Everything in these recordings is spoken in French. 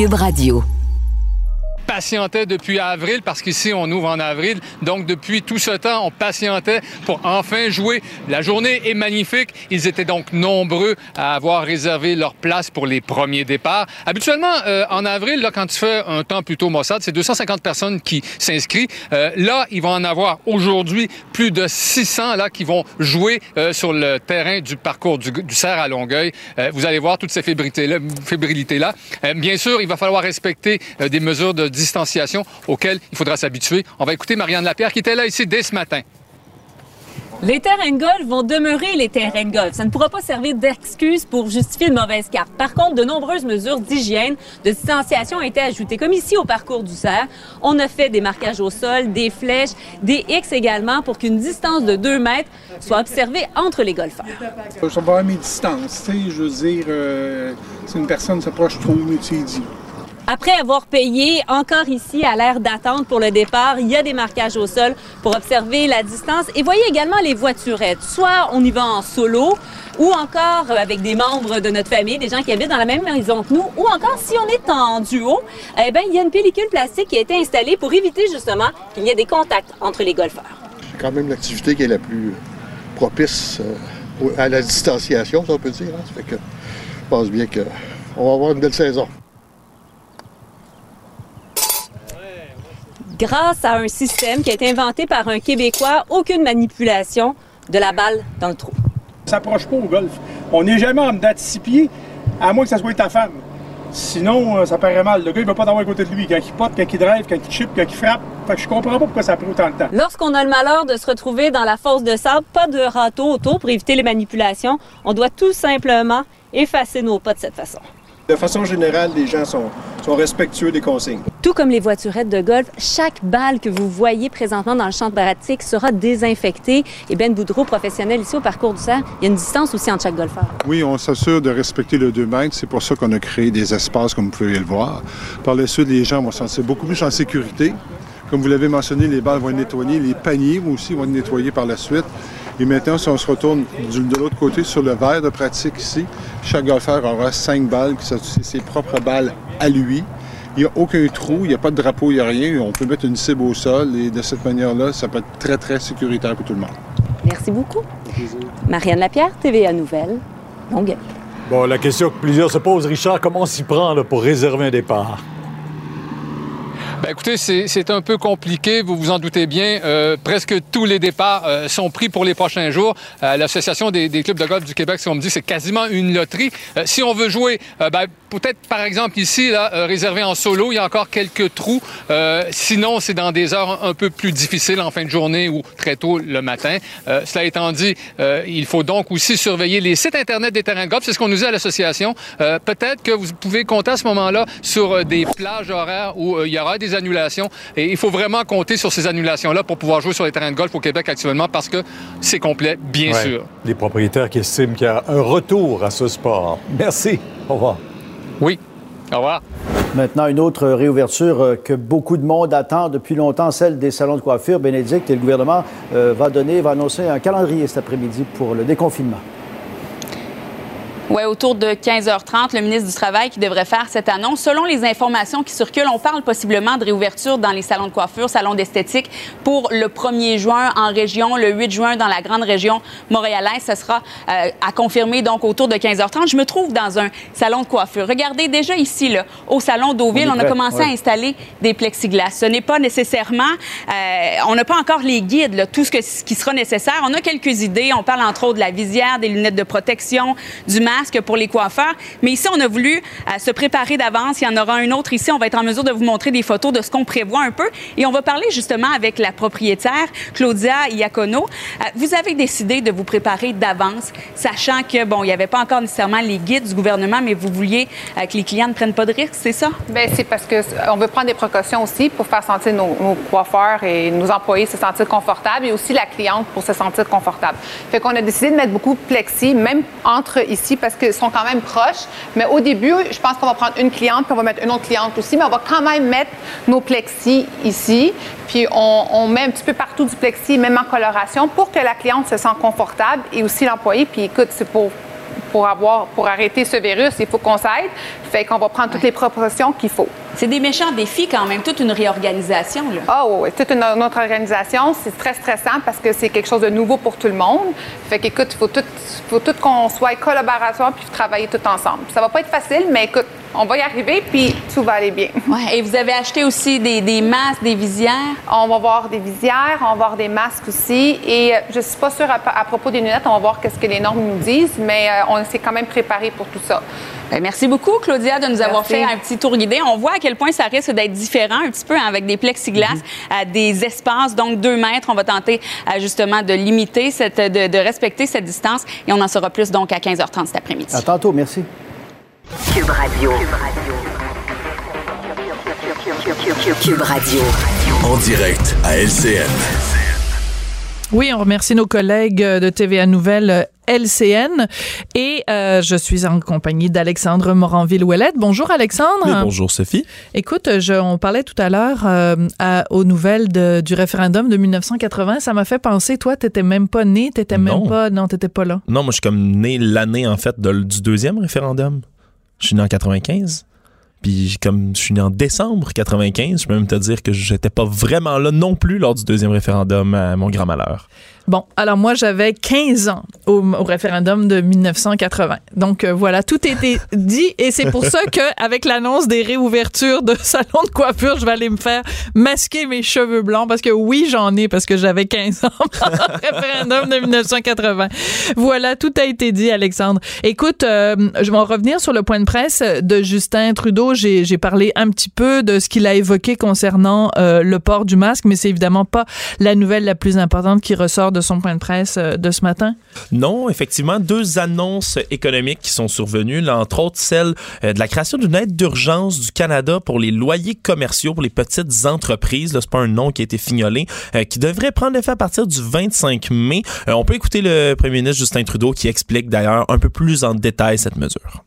Cube Radio patientait depuis avril parce qu'ici on ouvre en avril. Donc depuis tout ce temps, on patientait pour enfin jouer. La journée est magnifique. Ils étaient donc nombreux à avoir réservé leur place pour les premiers départs. Habituellement, euh, en avril, là, quand tu fais un temps plutôt maussade, c'est 250 personnes qui s'inscrivent. Euh, là, ils vont en avoir aujourd'hui plus de 600 là qui vont jouer euh, sur le terrain du parcours du, du Cerf à Longueuil. vous allez voir toutes ces fébrilités-là. Fébrilité -là. bien sûr, il va falloir respecter des mesures de distanciation auquel il faudra s'habituer. On va écouter Marianne Lapierre qui était là ici dès ce matin. Les terrains de golf vont demeurer les terrains de golf. Ça ne pourra pas servir d'excuse pour justifier une mauvaise carte. Par contre, de nombreuses mesures d'hygiène, de distanciation ont été ajoutées. Comme ici au parcours du cerf, on a fait des marquages au sol, des flèches, des X également pour qu'une distance de 2 mètres soit observée entre les golfeurs. Je vais avoir mes distances. Je veux dire, euh, si une personne s'approche trop inutile, après avoir payé, encore ici, à l'aire d'attente pour le départ, il y a des marquages au sol pour observer la distance. Et voyez également les voiturettes. Soit on y va en solo, ou encore avec des membres de notre famille, des gens qui habitent dans la même maison que nous, ou encore si on est en duo, eh bien, il y a une pellicule plastique qui a été installée pour éviter justement qu'il y ait des contacts entre les golfeurs. C'est quand même l'activité qui est la plus propice euh, à la distanciation, si on peut dire. Hein. Ça fait que je pense bien qu'on va avoir une belle saison. Grâce à un système qui a été inventé par un Québécois, aucune manipulation de la balle dans le trou. Ça s'approche pas au golf. On n'est jamais en six pieds, à moins que ça soit ta femme. Sinon, euh, ça paraît mal. Le gars, il va pas t'avoir à côté de lui. Quand il pote, quand il drive, quand il chip, quand il frappe. Fait que je comprends pas pourquoi ça a pris autant de temps. Lorsqu'on a le malheur de se retrouver dans la fosse de sable, pas de râteau autour pour éviter les manipulations, on doit tout simplement effacer nos pas de cette façon. De façon générale, les gens sont, sont respectueux des consignes. Tout comme les voiturettes de golf, chaque balle que vous voyez présentement dans le champ de pratique sera désinfectée. Et Ben Boudreau, professionnel ici au parcours du cerf, il y a une distance aussi entre chaque golfeur. Oui, on s'assure de respecter le 2 mètres. C'est pour ça qu'on a créé des espaces, comme vous pouvez le voir. Par la suite, les gens vont se sentir beaucoup plus en sécurité. Comme vous l'avez mentionné, les balles vont être nettoyées, les paniers aussi vont être nettoyés par la suite. Et maintenant, si on se retourne de l'autre côté sur le verre de pratique ici, chaque golfeur aura cinq balles, qui sont ses propres balles à lui. Il n'y a aucun trou, il n'y a pas de drapeau, il n'y a rien. On peut mettre une cible au sol et de cette manière-là, ça peut être très, très sécuritaire pour tout le monde. Merci beaucoup. Marianne Lapierre, TVA Nouvelle, Longueuil. Bon, la question que plusieurs se posent, Richard, comment on s'y prend pour réserver un départ? Ben, écoutez, c'est un peu compliqué, vous vous en doutez bien. Euh, presque tous les départs euh, sont pris pour les prochains jours. Euh, L'Association des, des, clubs de golf du Québec, si on me dit, c'est quasiment une loterie. si on veut jouer, ben, peut-être par exemple ici, là, réservé en solo, il y a encore quelques trous. sinon, c'est dans des heures un peu plus difficiles en fin de journée ou très tôt le matin. cela étant dit, il faut donc aussi surveiller les sites Internet des terrains de golf. C'est ce qu'on nous dit à l'association. peut-être que vous pouvez compter à ce moment-là sur des plages horaires où il y aura des annulations. Et il faut vraiment compter sur ces annulations-là pour pouvoir jouer sur les terrains de golf au Québec actuellement parce que c'est complet, bien sûr. Les propriétaires qui estiment qu'il y a un retour à ce sport. Merci. Au revoir. Oui. Au revoir. Maintenant, une autre réouverture euh, que beaucoup de monde attend depuis longtemps, celle des salons de coiffure. Bénédicte et le gouvernement euh, va donner, va annoncer un calendrier cet après-midi pour le déconfinement. Oui, autour de 15h30, le ministre du Travail qui devrait faire cette annonce. Selon les informations qui circulent, on parle possiblement de réouverture dans les salons de coiffure, salons d'esthétique pour le 1er juin en région, le 8 juin dans la grande région montréalaise. Ce sera euh, à confirmer donc autour de 15h30. Je me trouve dans un salon de coiffure. Regardez déjà ici, là, au salon d'Auville, on, a commencé à installer des plexiglas. Ce n'est pas nécessairement, euh, on n'a pas encore les guides, là, tout ce, que, ce qui sera nécessaire. On a quelques idées. On parle entre autres de la visière, des lunettes de protection, du masque masques pour les coiffeurs. Mais ici, on a voulu euh, se préparer d'avance. Il y en aura un autre ici. On va être en mesure de vous montrer des photos de ce qu'on prévoit un peu. Et on va parler justement avec la propriétaire, Claudia Iacono. Euh, vous avez décidé de vous préparer d'avance, sachant que, bon, il n'y avait pas encore nécessairement les guides du gouvernement, mais vous vouliez euh, que les clients ne prennent pas de risques, c'est ça? Bien, c'est parce que on veut prendre des précautions aussi pour faire sentir nos, nos coiffeurs et nos employés se sentir confortables et aussi la cliente pour se sentir confortable. Fait qu'on a décidé de mettre beaucoup de plexi, même entre ici, parce qu'ils sont quand même proches. Mais au début, je pense qu'on va prendre une cliente, puis on va mettre une autre cliente aussi, mais on va quand même mettre nos plexi ici. Puis on, on met un petit peu partout du plexi, même en coloration, pour que la cliente se sente confortable et aussi l'employé. Puis écoute, c'est pour pour avoir, pour arrêter ce virus, il faut qu'on s'aide. Fait qu'on va prendre toutes les précautions qu'il faut. C'est des méchants défis quand même, toute une réorganisation. Là. Ah oui, oui, toute une, autre organisation. C'est très stressant parce que c'est quelque chose de nouveau pour tout le monde. Fait qu'écoute, il faut tout, faut tout qu'on soit collaborateur puis travailler tout ensemble. Ça va pas être facile, mais écoute, on va y arriver, puis tout va aller bien. Ouais, et vous avez acheté aussi des, des, masques, des visières? On va voir des visières, on va voir des masques aussi. Et euh, je ne suis pas sûre à, à, propos des lunettes, on va voir qu'est-ce que les normes nous disent, mais euh, on s'est quand même préparé pour tout ça. Bien, merci beaucoup, Claudia, de nous merci. avoir fait un petit tour guidé. On voit à quel point ça risque d'être différent un petit peu hein, avec des plexiglas, mm-hmm. euh, des espaces, donc deux mètres. On va tenter euh, justement de limiter, cette, de, de, respecter cette distance et on en saura plus donc à 15h30 cet après-midi. À tantôt, merci. Cube Radio. Cube Radio. En direct à LCN. Oui, on remercie nos collègues de TVA Nouvelle LCN et euh, je suis en compagnie d'Alexandre Moranville-Ouellette. Bonjour Alexandre. Oui, bonjour Sophie. Écoute, je, on parlait tout à l'heure euh, aux nouvelles de, du référendum de 1980. Ça m'a fait penser, toi, t'étais même pas né, t'étais même pas, non, t'étais pas là. Non, moi je suis comme né l'année en fait de, du deuxième référendum. Je suis né en 95. Puis comme je suis né en décembre 95, je peux même te dire que j'étais pas vraiment là non plus lors du deuxième référendum à mon grand malheur. Bon, alors moi, j'avais 15 ans au, au, référendum de 1980. Donc euh, voilà, tout était dit et c'est pour ça que avec l'annonce des réouvertures de salons de coiffure, je vais aller me faire masquer mes cheveux blancs parce que oui, j'en ai parce que j'avais 15 ans au référendum de 1980. Voilà, tout a été dit, Alexandre. Écoute, euh, je vais en revenir sur le point de presse de Justin Trudeau. J'ai parlé un petit peu de ce qu'il a évoqué concernant euh, le port du masque, mais c'est évidemment pas la nouvelle la plus importante qui ressort de son point de presse de ce matin? Non, effectivement, deux annonces économiques qui sont survenues, là, entre autres celle de la création d'une aide d'urgence du Canada pour les loyers commerciaux pour les petites entreprises. C'est pas un nom qui a été fignolé, euh, qui devrait prendre effet à partir du 25 mai. Euh, on peut écouter le premier ministre Justin Trudeau qui explique d'ailleurs un peu plus en détail cette mesure.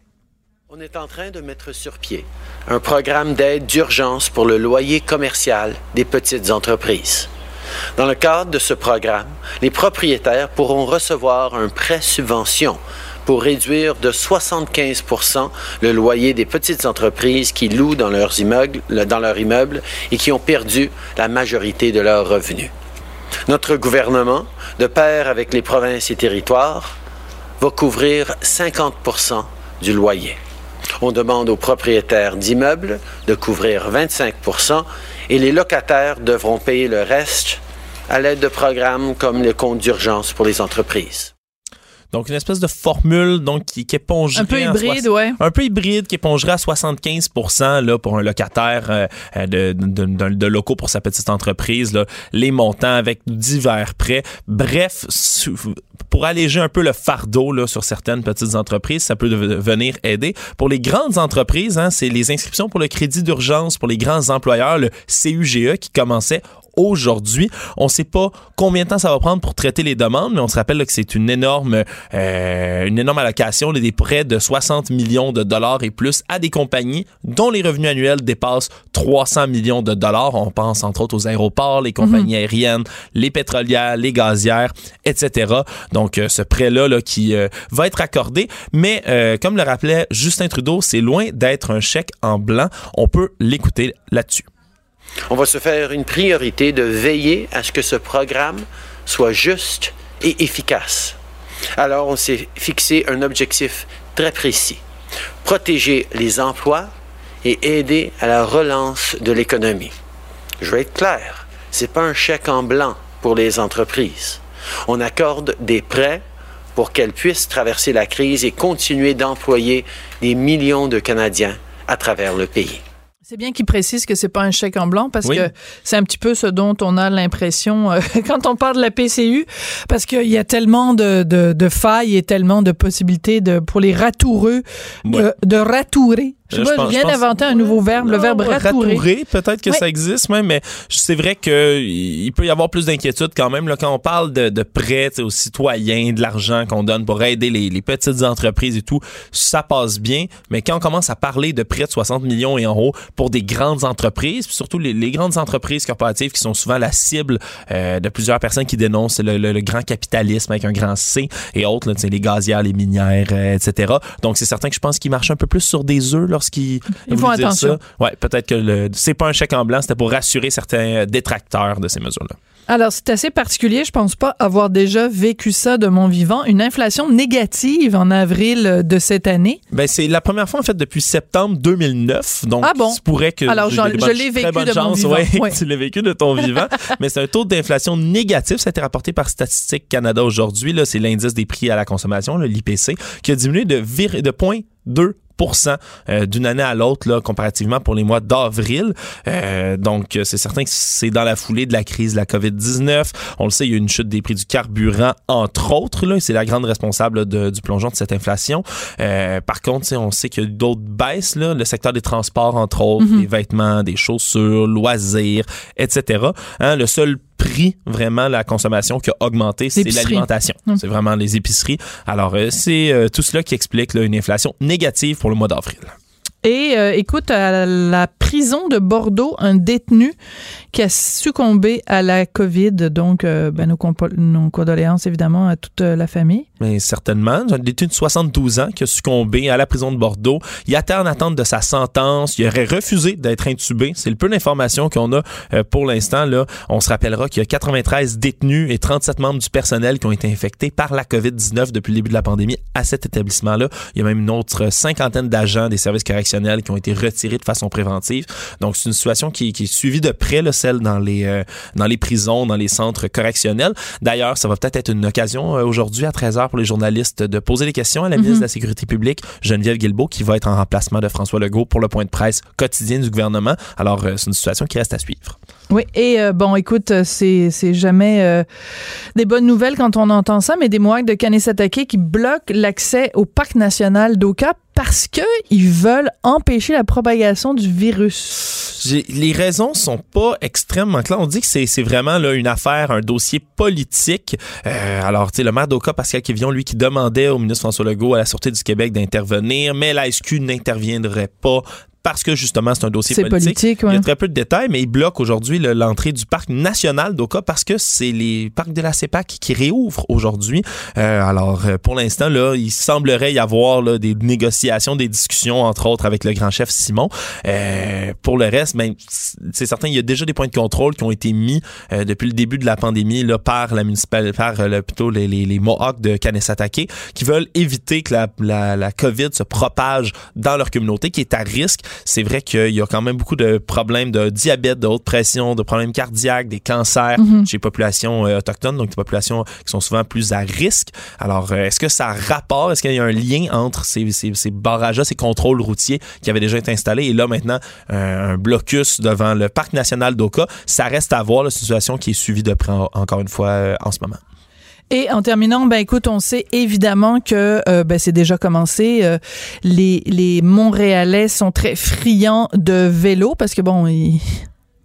On est en train de mettre sur pied un programme d'aide d'urgence pour le loyer commercial des petites entreprises. Dans le cadre de ce programme, les propriétaires pourront recevoir un prêt subvention pour réduire de 75% le loyer des petites entreprises qui louent dans leurs immeubles, et qui ont perdu la majorité de leurs revenus. Notre gouvernement, de pair avec les provinces et territoires, va couvrir 50% du loyer. On demande aux propriétaires d'immeubles de couvrir 25% et les locataires devront payer le reste à l'aide de programmes comme le compte d'urgence pour les entreprises. Donc, une espèce de formule donc, qui, qui épongerait... Un peu hybride, ouais. Un peu hybride, qui épongerait à 75 là, pour un locataire euh, de, de, de, de, locaux pour sa petite entreprise, là, les montants avec divers prêts. Bref, pour alléger un peu le fardeau là, sur certaines petites entreprises, ça peut venir aider. Pour les grandes entreprises, hein, c'est les inscriptions pour le crédit d'urgence pour les grands employeurs, le CUGE, qui commençait aujourd'hui. On ne sait pas combien de temps ça va prendre pour traiter les demandes, mais on se rappelle là, que c'est une énorme, euh, une énorme allocation, des prêts de 60 millions de dollars et plus à des compagnies dont les revenus annuels dépassent 300 millions de dollars. On pense entre autres aux aéroports, les compagnies mm -hmm. aériennes, les pétrolières, les gazières, etc. Donc euh, ce prêt-là là, qui euh, va être accordé, mais euh, comme le rappelait Justin Trudeau, c'est loin d'être un chèque en blanc. On peut l'écouter là-dessus. On va se faire une priorité de veiller à ce que ce programme soit juste et efficace. Alors, on s'est fixé un objectif très précis. Protéger les emplois et aider à la relance de l'économie. Je vais être clair, ce n'est pas un chèque en blanc pour les entreprises. On accorde des prêts pour qu'elle puisse traverser la crise et continuer d'employer des millions de Canadiens à travers le pays. C'est bien qu'il précise que c'est pas un chèque en blanc parce Oui. que c'est un petit peu ce dont on a l'impression euh, quand on parle de la PCU parce qu'il y a tellement de, de, de failles et tellement de possibilités de pour les ratoureux de, de ratourer. Je, sais pas, je pense- je viens d'inventer un nouveau verbe, le verbe ratourer. Ratourer, peut-être que ça existe, ouais, mais c'est vrai que il peut y avoir plus d'inquiétude quand même là, quand on parle de, de prêts aux citoyens, de l'argent qu'on donne pour aider les, les petites entreprises et tout, ça passe bien. Mais quand on commence à parler de prêts de 60 millions et en haut pour des grandes entreprises, puis surtout les, les grandes entreprises corporatives qui sont souvent la cible euh, de plusieurs personnes qui dénoncent le, le- le grand capitalisme avec un grand C et autres, là, les gazières, les minières, euh, etc. Donc c'est certain que je pense qu'ils marchent un peu plus sur des œufs lorsqu'ils Ils font attention. Ça, ouais, peut-être que le, c'est pas un chèque en blanc, c'était pour rassurer certains euh, détracteurs de ces mesures-là. Alors, c'est assez particulier. Je pense pas avoir déjà vécu ça de mon vivant. Une inflation négative en avril euh, de cette année. Ben, c'est la première fois, en fait, depuis septembre 2009. Donc, ah bon? tu pourrais que. Alors, je l'ai vécu de chance, mon vivant. Ouais, tu l'as vécu de ton vivant. mais c'est un taux d'inflation négatif. Ça a été rapporté par Statistique Canada aujourd'hui. Là, c'est l'indice des prix à la consommation, l'IPC, qui a diminué de, vir... de point 2 euh, d'une année à l'autre là comparativement pour les mois d'avril. Euh, donc euh, c'est certain que c'est dans la foulée de la crise de la Covid-19. On le sait, il y a une chute des prix du carburant entre autres là, c'est la grande responsable du plongeon de cette inflation. Euh, par contre, on sait qu'il y a d'autres baisses là, le secteur des transports entre autres, mm des vêtements, des chaussures, loisirs, etc. Hein, le seul prix vraiment la consommation qui a augmenté c'est l'alimentation. Mhm. c'est vraiment les épiceries. Alors euh, c'est euh, tout cela qui explique là, une inflation négative pour le mois d'avril Et euh, écoute, à la prison de Bordeaux, un détenu qui a succombé à la COVID. Donc, euh, ben, nos, condoléances évidemment à toute euh, la famille. Mais certainement. Un détenu de 72 ans qui a succombé à la prison de Bordeaux. Il était en attente de sa sentence. Il aurait refusé d'être intubé. C'est le peu d'informations qu'on a euh, pour l'instant. Là, On se rappellera qu'il y a 93 détenus et 37 membres du personnel qui ont été infectés par la COVID-19 depuis le début de la pandémie à cet établissement-là. Il y a même une autre cinquantaine d'agents des services correctionnels qui ont été retirés de façon préventive. Donc, c'est une situation qui, qui est suivie de près, là, celle dans les, euh, dans les prisons, dans les centres correctionnels. D'ailleurs, ça va peut-être être une occasion euh, aujourd'hui à 13h pour les journalistes de poser des questions à la ministre Mhm. de la Sécurité publique, Geneviève Guilbeault, qui va être en remplacement de François Legault pour le point de presse quotidien du gouvernement. Alors, euh, c'est une situation qui reste à suivre. Oui, et euh, bon, écoute, c'est jamais euh, des bonnes nouvelles quand on entend ça, mais des Mohawks de Kanesatake qui bloquent l'accès au parc national d'Oka parce que ils veulent empêcher la propagation du virus. Les raisons sont pas extrêmement claires. On dit que c'est vraiment là, une affaire, un dossier politique. Euh, alors, tu sais, le maire d'Oka, Pascal Quévillon, lui, qui demandait au ministre François Legault à la Sûreté du Québec d'intervenir, mais la SQ n'interviendrait pas parce que justement c'est un dossier politique. politique, Il y ouais. a très peu de détails, mais il bloque aujourd'hui le- l'entrée du parc national d'Oka parce que c'est les parcs de la CEPAC qui réouvrent aujourd'hui. Euh, alors euh, pour l'instant là, il semblerait y avoir là, des négociations, des discussions entre autres avec le grand chef Simon. Euh, pour le reste, ben, c'est certain, il y a déjà des points de contrôle qui ont été mis euh, depuis le début de la pandémie là, par la municipalité, par euh, le- plutôt les, les, les Mohawks de Kanesatake, qui veulent éviter que la, la, la COVID se propage dans leur communauté, qui est à risque. C'est vrai qu'il y a quand même beaucoup de problèmes de diabète, de haute pression, de problèmes cardiaques, des cancers Mhm. chez les populations euh, autochtones, donc des populations qui sont souvent plus à risque. Alors, euh, est-ce que ça a rapport, est-ce qu'il y a un lien entre ces, ces, ces barrages-là, ces contrôles routiers qui avaient déjà été installés? Et là maintenant euh, un blocus devant le parc national d'Oka? Ça reste à voir, la situation qui est suivie de près en- encore une fois en ce moment. Et en terminant, ben écoute, on sait évidemment que euh, ben, c'est déjà commencé. euh, les, les Montréalais sont très friands de vélo parce que bon, ils-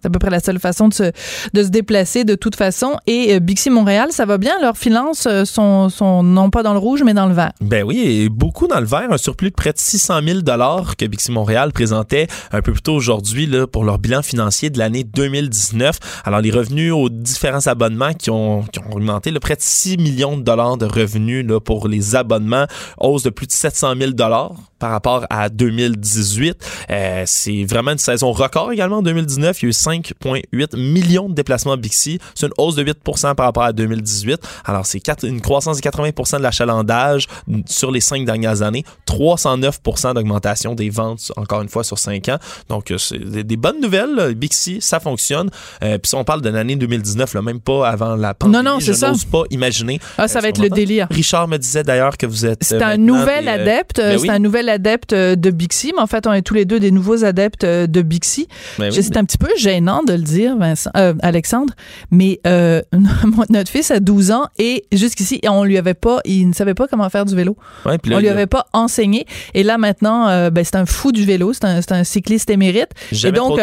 c'est à peu près la seule façon de se, de se déplacer de toute façon. Et euh, Bixi Montréal, ça va bien? Leurs finances euh, sont, sont non pas dans le rouge, mais dans le vert. Ben oui, et beaucoup dans le vert, un surplus de près de 600 000 dollars que Bixi Montréal présentait un peu plus tôt aujourd'hui pour leur bilan financier de l'année 2019. Alors les revenus aux différents abonnements qui ont, qui ont augmenté, près de 6 millions de dollars de revenus là, pour les abonnements, hausse de plus de 700 000 dollars par rapport à 2018. Euh, c'est vraiment une saison record également en 2019. Il y a eu 5,8 millions de déplacements Bixi. C'est une hausse de 8 par rapport à 2018. Alors, c'est une croissance de 80 de l'achalandage sur les cinq dernières années. 309 d'augmentation des ventes, encore une fois, sur cinq ans. Donc, euh, c'est des, bonnes nouvelles. Bixi, ça fonctionne. Euh, Puis si on parle d'une année 2019, là, même pas avant la pandémie, non, non, je ça. n'ose pas imaginer. Ah, ça va être le délire. Richard me disait d'ailleurs que vous êtes. C'est un nouvel adepte. Ben c'est un nouvel adepte de Bixi, mais en fait, on est tous les deux des nouveaux adeptes de Bixi. Ben c'est un petit peu gênant de le dire, Vincent, euh, Alexandre, mais euh, notre fils a 12 ans et jusqu'ici, on lui avait pas, il ne savait pas comment faire du vélo. Ouais, là, on lui avait pas enseigné. Et là, maintenant, euh, ben, c'est un fou du vélo, c'est un, cycliste émérite. Et donc,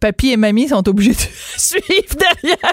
papy et mamie sont obligés de suivre derrière,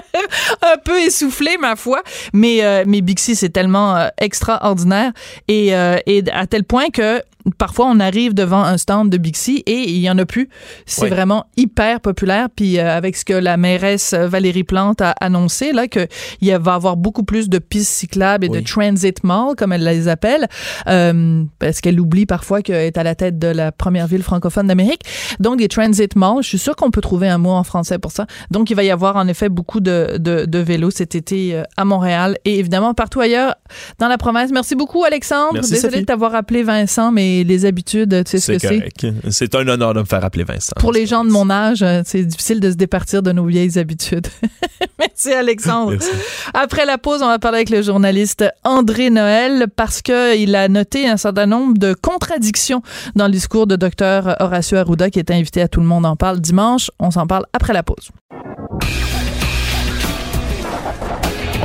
un peu essoufflé, ma foi. Mais, mais Bixi, c'est tellement extraordinaire et, et à tel point que parfois on arrive devant un stand de Bixi et il y en a plus. C'est Oui. vraiment hyper populaire. Puis euh, avec ce que la mairesse euh, Valérie Plante a annoncé, là, qu'il y va avoir beaucoup plus de pistes cyclables et de transit mall, comme elle les appelle, euh, parce qu'elle oublie parfois qu'elle est à la tête de la première ville francophone d'Amérique. Donc des transit malls, je suis sûre qu'on peut trouver un mot en français pour ça. Donc il va y avoir en effet beaucoup de, de, de vélos cet été euh, à Montréal et évidemment partout ailleurs dans la province. Merci beaucoup Alexandre. Merci, Désolée de t'avoir appelé Vincent, mais les habitudes, tu sais ce C'est que c'est? C'est un honneur de me faire appeler Vincent. Pour les gens de mon âge, euh, c'est difficile de se départir de nos vieilles habitudes. Merci Alexandre. Merci. Après la pause, on va parler avec le journaliste André Noël parce que il a noté un certain nombre de contradictions dans le discours de Dr Horacio Arruda qui était invité à Tout le monde en parle dimanche. On s'en parle après la pause.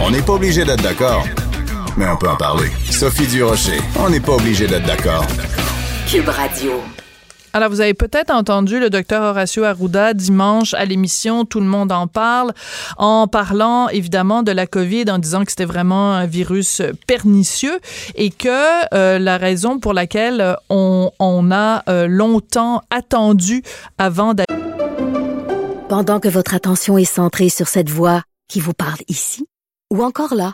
On n'est pas obligé d'être d'accord, mais on peut en parler. Sophie Durocher, on n'est pas obligé d'être d'accord. Cube Radio. Alors, vous avez peut-être entendu le docteur Horacio Arruda dimanche à l'émission Tout le monde en parle, en parlant évidemment de la COVID, en disant que c'était vraiment un virus pernicieux et que euh, la raison pour laquelle on, on a euh, longtemps attendu avant d'aller Pendant que votre attention est centrée sur cette voix qui vous parle ici, ou encore là,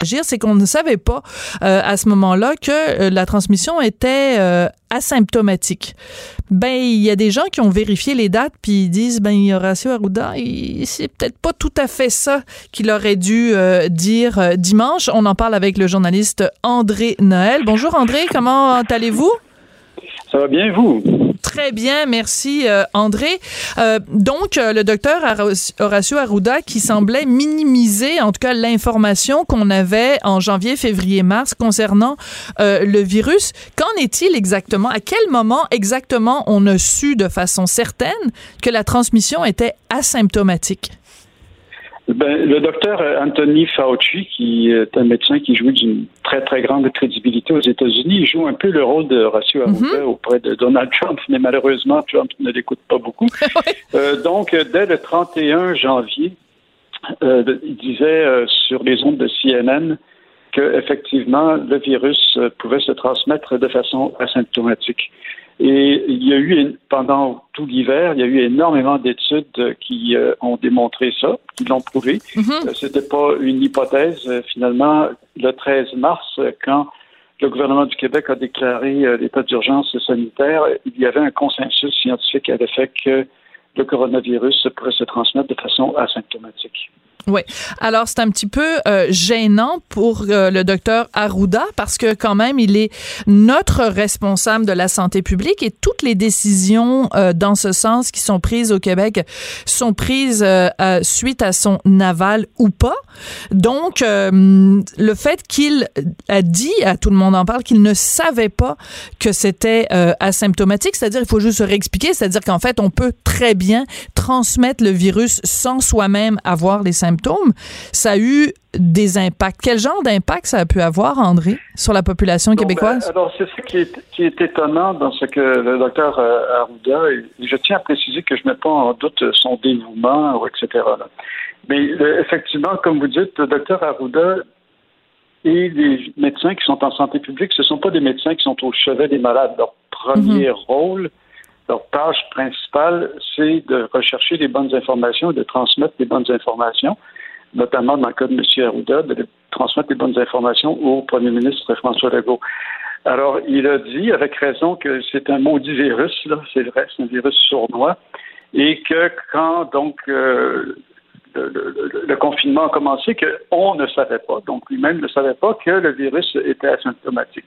Agir, c'est qu'on ne savait pas euh, à ce moment-là que euh, la transmission était euh, asymptomatique. Ben, il y a des gens qui ont vérifié les dates puis ils disent ben Horacio Arruda, c'est peut-être pas tout à fait ça qu'il aurait dû dire dimanche. On en parle avec le journaliste André Noël. Bonjour André, comment allez-vous? Ça va bien, vous? Très bien, merci euh, André. Euh, donc, euh, le docteur Horacio- Arruda qui semblait minimiser, en tout cas, l'information qu'on avait en janvier, février, mars concernant euh, le virus. Qu'en est-il exactement? À quel moment exactement on a su de façon certaine que la transmission était asymptomatique? Ben, le docteur Anthony Fauci, qui est un médecin qui joue d'une très, très grande crédibilité aux États-Unis, il joue un peu le rôle de Horacio Arruda auprès de Donald Trump, mais malheureusement, Trump ne l'écoute pas beaucoup. Euh, donc, dès le 31 janvier, euh, il disait euh, sur les ondes de CNN que effectivement le virus euh, pouvait se transmettre de façon asymptomatique. Et il y a eu, pendant tout l'hiver, il y a eu énormément d'études euh, qui euh, ont démontré ça, qui l'ont prouvé. Euh, C'était pas une hypothèse. Finalement, le 13 mars, quand le gouvernement du Québec a déclaré l'état d'urgence sanitaire, il y avait un consensus scientifique à l'effet que le coronavirus pourrait se transmettre de façon asymptomatique. Oui. Alors, c'est un petit peu euh, gênant pour euh, le docteur Arruda parce que quand même, il est notre responsable de la santé publique et toutes les décisions euh, dans ce sens qui sont prises au Québec sont prises euh, suite à son aval ou pas. Donc, euh, le fait qu'il a dit, à tout le monde en parle, qu'il ne savait pas que c'était euh, asymptomatique, c'est-à-dire il faut juste se réexpliquer, c'est-à-dire qu'en fait, on peut très bien transmettre le virus sans soi-même avoir les symptômes. Ça a eu des impacts. Quel genre d'impact ça a pu avoir, André, sur la population québécoise? ben, alors, c'est ça qui est, qui est étonnant dans ce que le docteur euh, Arruda, et je tiens à préciser que je ne mets pas en doute son dévouement, ou etc. là. Mais euh, effectivement, comme vous dites, le docteur Arruda et les médecins qui sont en santé publique, ce ne sont pas des médecins qui sont au chevet des malades. Leur premier rôle, leur tâche principale, c'est de rechercher les bonnes informations et de transmettre les bonnes informations, notamment dans le cas de M. Arruda, de transmettre les bonnes informations au premier ministre François Legault. Alors, il a dit avec raison que c'est un maudit virus, c'est vrai, c'est un virus sournois, et que quand donc euh, le, le- le confinement a commencé, qu'on ne savait pas, donc lui-même ne savait pas que le virus était asymptomatique.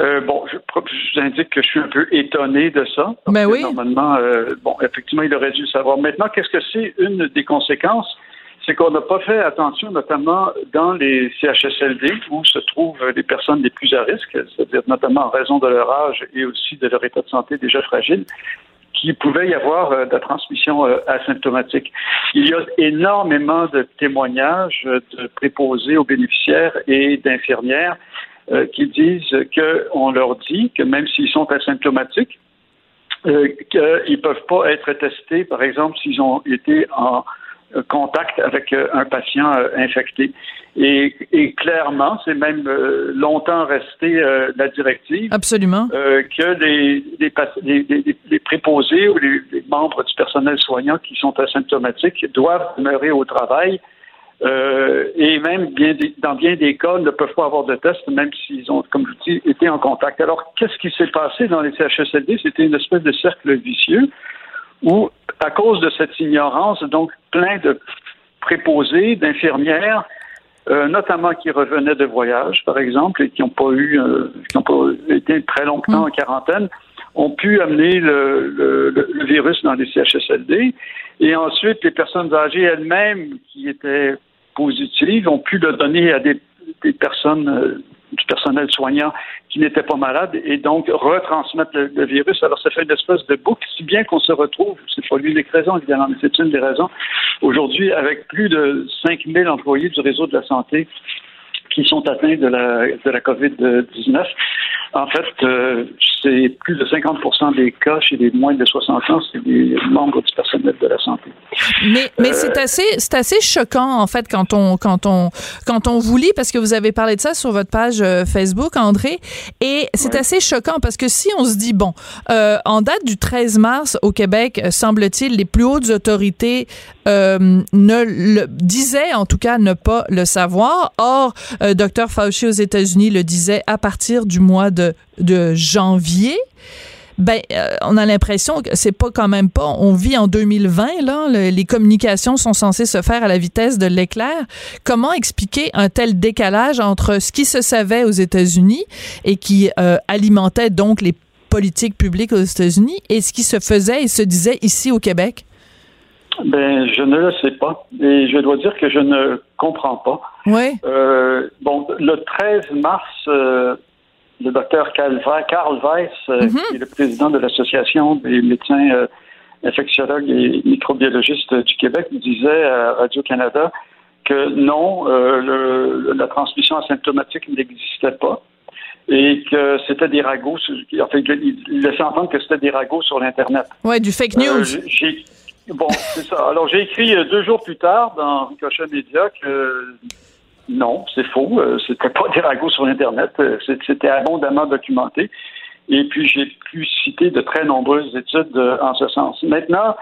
Euh, bon, je, je vous indique que je suis un peu étonné de ça. parce Ben oui. Normalement, euh, bon, effectivement, il aurait dû le savoir. Maintenant, qu'est-ce que c'est une des conséquences? C'est qu'on n'a pas fait attention, notamment dans les CHSLD, où se trouvent les personnes les plus à risque, c'est-à-dire notamment en raison de leur âge et aussi de leur état de santé déjà fragile, qu'il pouvait y avoir euh, de la transmission euh, asymptomatique. Il y a énormément de témoignages de préposés aux bénéficiaires et d'infirmières euh, qui disent qu'on leur dit que même s'ils sont asymptomatiques, euh, qu'ils ne peuvent pas être testés, par exemple, s'ils ont été en contact avec euh, un patient infecté. Et, et clairement, c'est même longtemps resté euh, la directive Absolument. euh, que les, les, paci- les- les- les préposés ou les membres du personnel soignant qui sont asymptomatiques doivent demeurer au travail euh, et même bien des- dans bien des cas ne peuvent pas avoir de test même s'ils ont, comme je vous dis, été en contact. Alors, qu'est-ce qui s'est passé dans les CHSLD? C'était une espèce de cercle vicieux où, à cause de cette ignorance, donc plein de préposés, d'infirmières, euh, notamment qui revenaient de voyage, par exemple, et qui n'ont pas eu, euh, qui n'ont pas été très longtemps en quarantaine, ont pu amener le, le- le- le virus dans les CHSLD. Et ensuite, les personnes âgées elles-mêmes qui étaient positives ont pu le donner à des, des personnes euh, du personnel soignant qui n'étaient pas malades et donc retransmettre le, virus. Alors, ça fait une espèce de boucle, si bien qu'on se retrouve, c'est pas l'unique raison, évidemment, mais c'est une des raisons, aujourd'hui, avec plus de 5000 employés du réseau de la santé qui sont atteints de la, de la COVID-19. En fait, euh, c'est plus de 50 des cas chez les moins de 60 ans, c'est des membres du personnel de la santé. Mais, mais Euh, c'est assez, c'est assez choquant en fait quand on, quand on, quand on vous lit parce que vous avez parlé de ça sur votre page euh, Facebook, André, et c'est assez choquant parce que si on se dit bon, euh, en date du 13 mars au Québec, semble-t-il, les plus hautes autorités euh, ne le disaient en tout cas ne pas le savoir. Or, euh, Dr Fauci aux États-Unis le disait à partir du mois de, de janvier ben, euh, on a l'impression que c'est pas quand même pas. On vit en 2020, là. le- les communications sont censées se faire à la vitesse de l'éclair. Comment expliquer un tel décalage entre ce qui se savait aux États-Unis et qui euh, alimentait donc les politiques publiques aux États-Unis et ce qui se faisait et se disait ici au Québec? Ben, je ne le sais pas. Et je dois dire que je ne comprends pas. Oui. Euh, bon, le 13 mars, euh, le docteur Karl Weiss, euh, qui est le président de l'Association des médecins infectiologues et microbiologistes du Québec, disait à Radio-Canada que non, le- la transmission asymptomatique n'existait pas et que c'était des ragots. sur- En fait, il laissait entendre que c'était des ragots sur l'Internet. Ouais, du fake news. Bon, c'est ça. Alors, j'ai écrit euh, deux jours plus tard dans Ricochet Média que non, c'est faux. Euh, c'était pas des ragots sur Internet. Euh, C'était abondamment documenté. Et puis, j'ai pu citer de très nombreuses études en ce sens. Maintenant,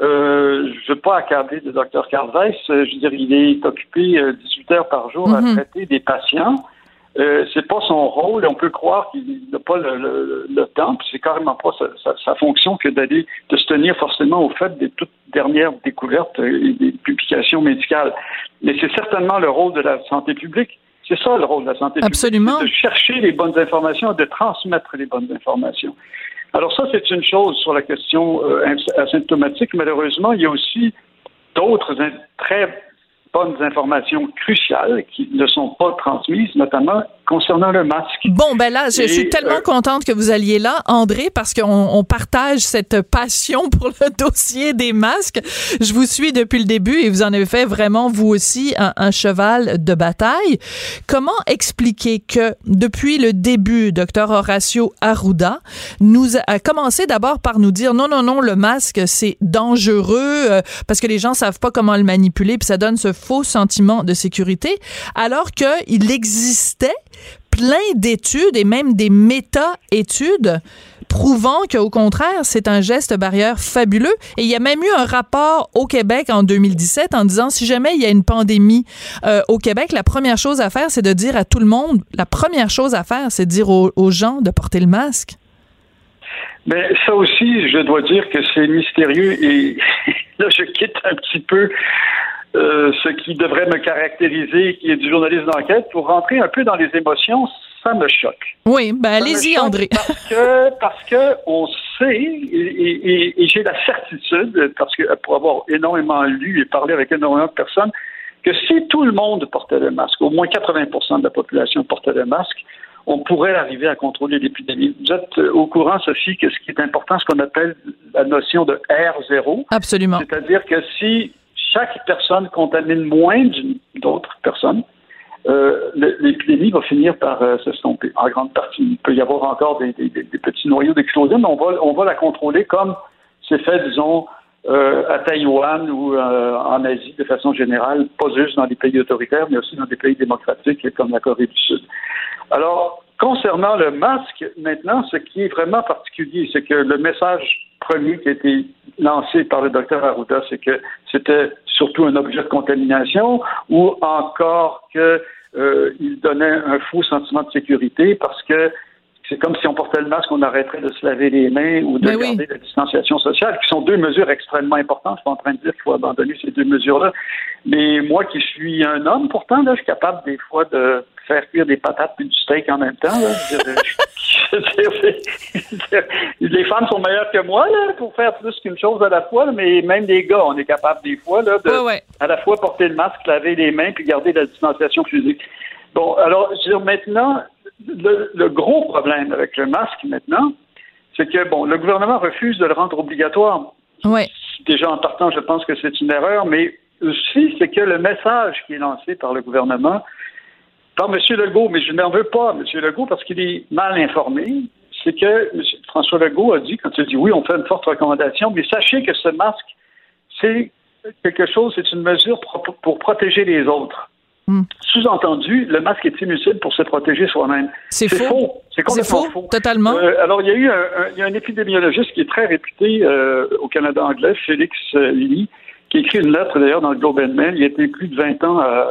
euh, je ne veux pas accabler le docteur. Euh, Je veux dire, il est occupé euh, 18 heures par jour à Mhm. traiter des patients. Euh, c'est pas son rôle. On peut croire qu'il n'a pas le, le- le temps, puis c'est carrément pas sa, sa- sa fonction que d'aller de se tenir forcément au fait des toutes dernières découvertes et des publications médicales. Mais c'est certainement le rôle de la santé publique. C'est ça le rôle de la santé Absolument. publique. c'est De chercher les bonnes informations, de transmettre les bonnes informations. Alors ça, c'est une chose sur la question euh, as- asymptomatique. Malheureusement, il y a aussi d'autres in- très bonnes informations cruciales qui ne sont pas transmises, notamment concernant le masque. Bon, ben là, je, suis tellement euh, contente que vous alliez là, André, parce qu'on on partage cette passion pour le dossier des masques. Je vous suis depuis le début et vous en avez fait vraiment, vous aussi, un, un cheval de bataille. Comment expliquer que depuis le début, docteur Horacio Arruda nous a, a commencé d'abord par nous dire non, non, non, le masque, c'est dangereux euh, parce que les gens savent pas comment le manipuler puis ça donne ce faux sentiment de sécurité, alors qu'il existait plein d'études et même des méta-études prouvant qu'au contraire, c'est un geste barrière fabuleux. Et il y a même eu un rapport au Québec en 2017 en disant si jamais il y a une pandémie euh, au Québec, la première chose à faire, c'est de dire à tout le monde, la première chose à faire, c'est de dire aux, gens de porter le masque. Mais ça aussi, je dois dire que c'est mystérieux et là, je quitte un petit peu euh, ce qui devrait me caractériser, qui est du journalisme d'enquête, pour rentrer un peu dans les émotions. Ça me choque. Oui, ben allez-y, André. Parce que, parce que on sait, et, et- et- et j'ai la certitude, parce que pour avoir énormément lu et parlé avec énormément de personnes, que si tout le monde portait le masque, au moins 80% de la population portait le masque, on pourrait arriver à contrôler l'épidémie. Vous êtes euh, au courant, Sophie, que ce qui est important, ce qu'on appelle la notion de R0. Absolument. C'est-à-dire que si chaque personne contamine moins d'autres personnes, euh, l'épidémie va finir par euh, s'estomper en grande partie. Il peut y avoir encore des, petits noyaux d'explosion, mais on va, la contrôler comme c'est fait, disons, euh, à Taïwan ou en Asie de façon générale, pas juste dans des pays autoritaires, mais aussi dans des pays démocratiques comme la Corée du Sud. Alors, concernant le masque, maintenant, ce qui est vraiment particulier, c'est que le message premier qui a été lancé par le docteur Arruda, c'est que c'était surtout un objet de contamination ou encore que euh, donnait un faux sentiment de sécurité parce que c'est comme si on portait le masque, on arrêterait de se laver les mains ou de Ben oui. garder la distanciation sociale, qui sont deux mesures extrêmement importantes. Je suis pas en train de dire qu'il faut abandonner ces deux mesures-là. Mais moi qui suis un homme, pourtant, là, je suis capable des fois de faire cuire des patates et du steak en même temps. là. Je les femmes sont meilleures que moi là, pour faire plus qu'une chose à la fois, là, mais même les gars, on est capable des fois là, de Ouais, ouais. à la fois porter le masque, laver les mains, puis garder la distanciation physique. Bon, alors, je veux dire, maintenant, le, le gros problème avec le masque maintenant, c'est que, bon, le gouvernement refuse de le rendre obligatoire. Ouais. Déjà, en partant, je pense que c'est une erreur, mais aussi, c'est que le message qui est lancé par le gouvernement, par M. Legault, mais je n'en veux pas, M. Legault, parce qu'il est mal informé, c'est que M. François Legault a dit, quand il a dit oui, on fait une forte recommandation, mais sachez que ce masque, c'est quelque chose, c'est une mesure pour protéger les autres. Hmm. Sous-entendu, le masque est inutile pour se protéger soi-même. C'est faux. C'est C'est complètement faux, faux. totalement. Euh, alors, il y a eu un, y a un épidémiologiste qui est très réputé euh, au Canada anglais, Félix euh, Lilly, qui a écrit une lettre d'ailleurs dans le Globe and Mail. Il a été plus de 20 ans à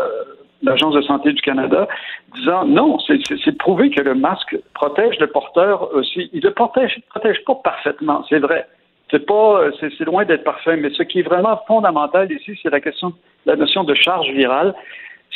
l'Agence de santé du Canada, disant non, c'est- prouvé que le masque protège le porteur aussi. Il le protège, protège pas parfaitement, c'est vrai. C'est pas, c'est loin d'être parfait, mais ce qui est vraiment fondamental ici, c'est la question, la notion de charge virale.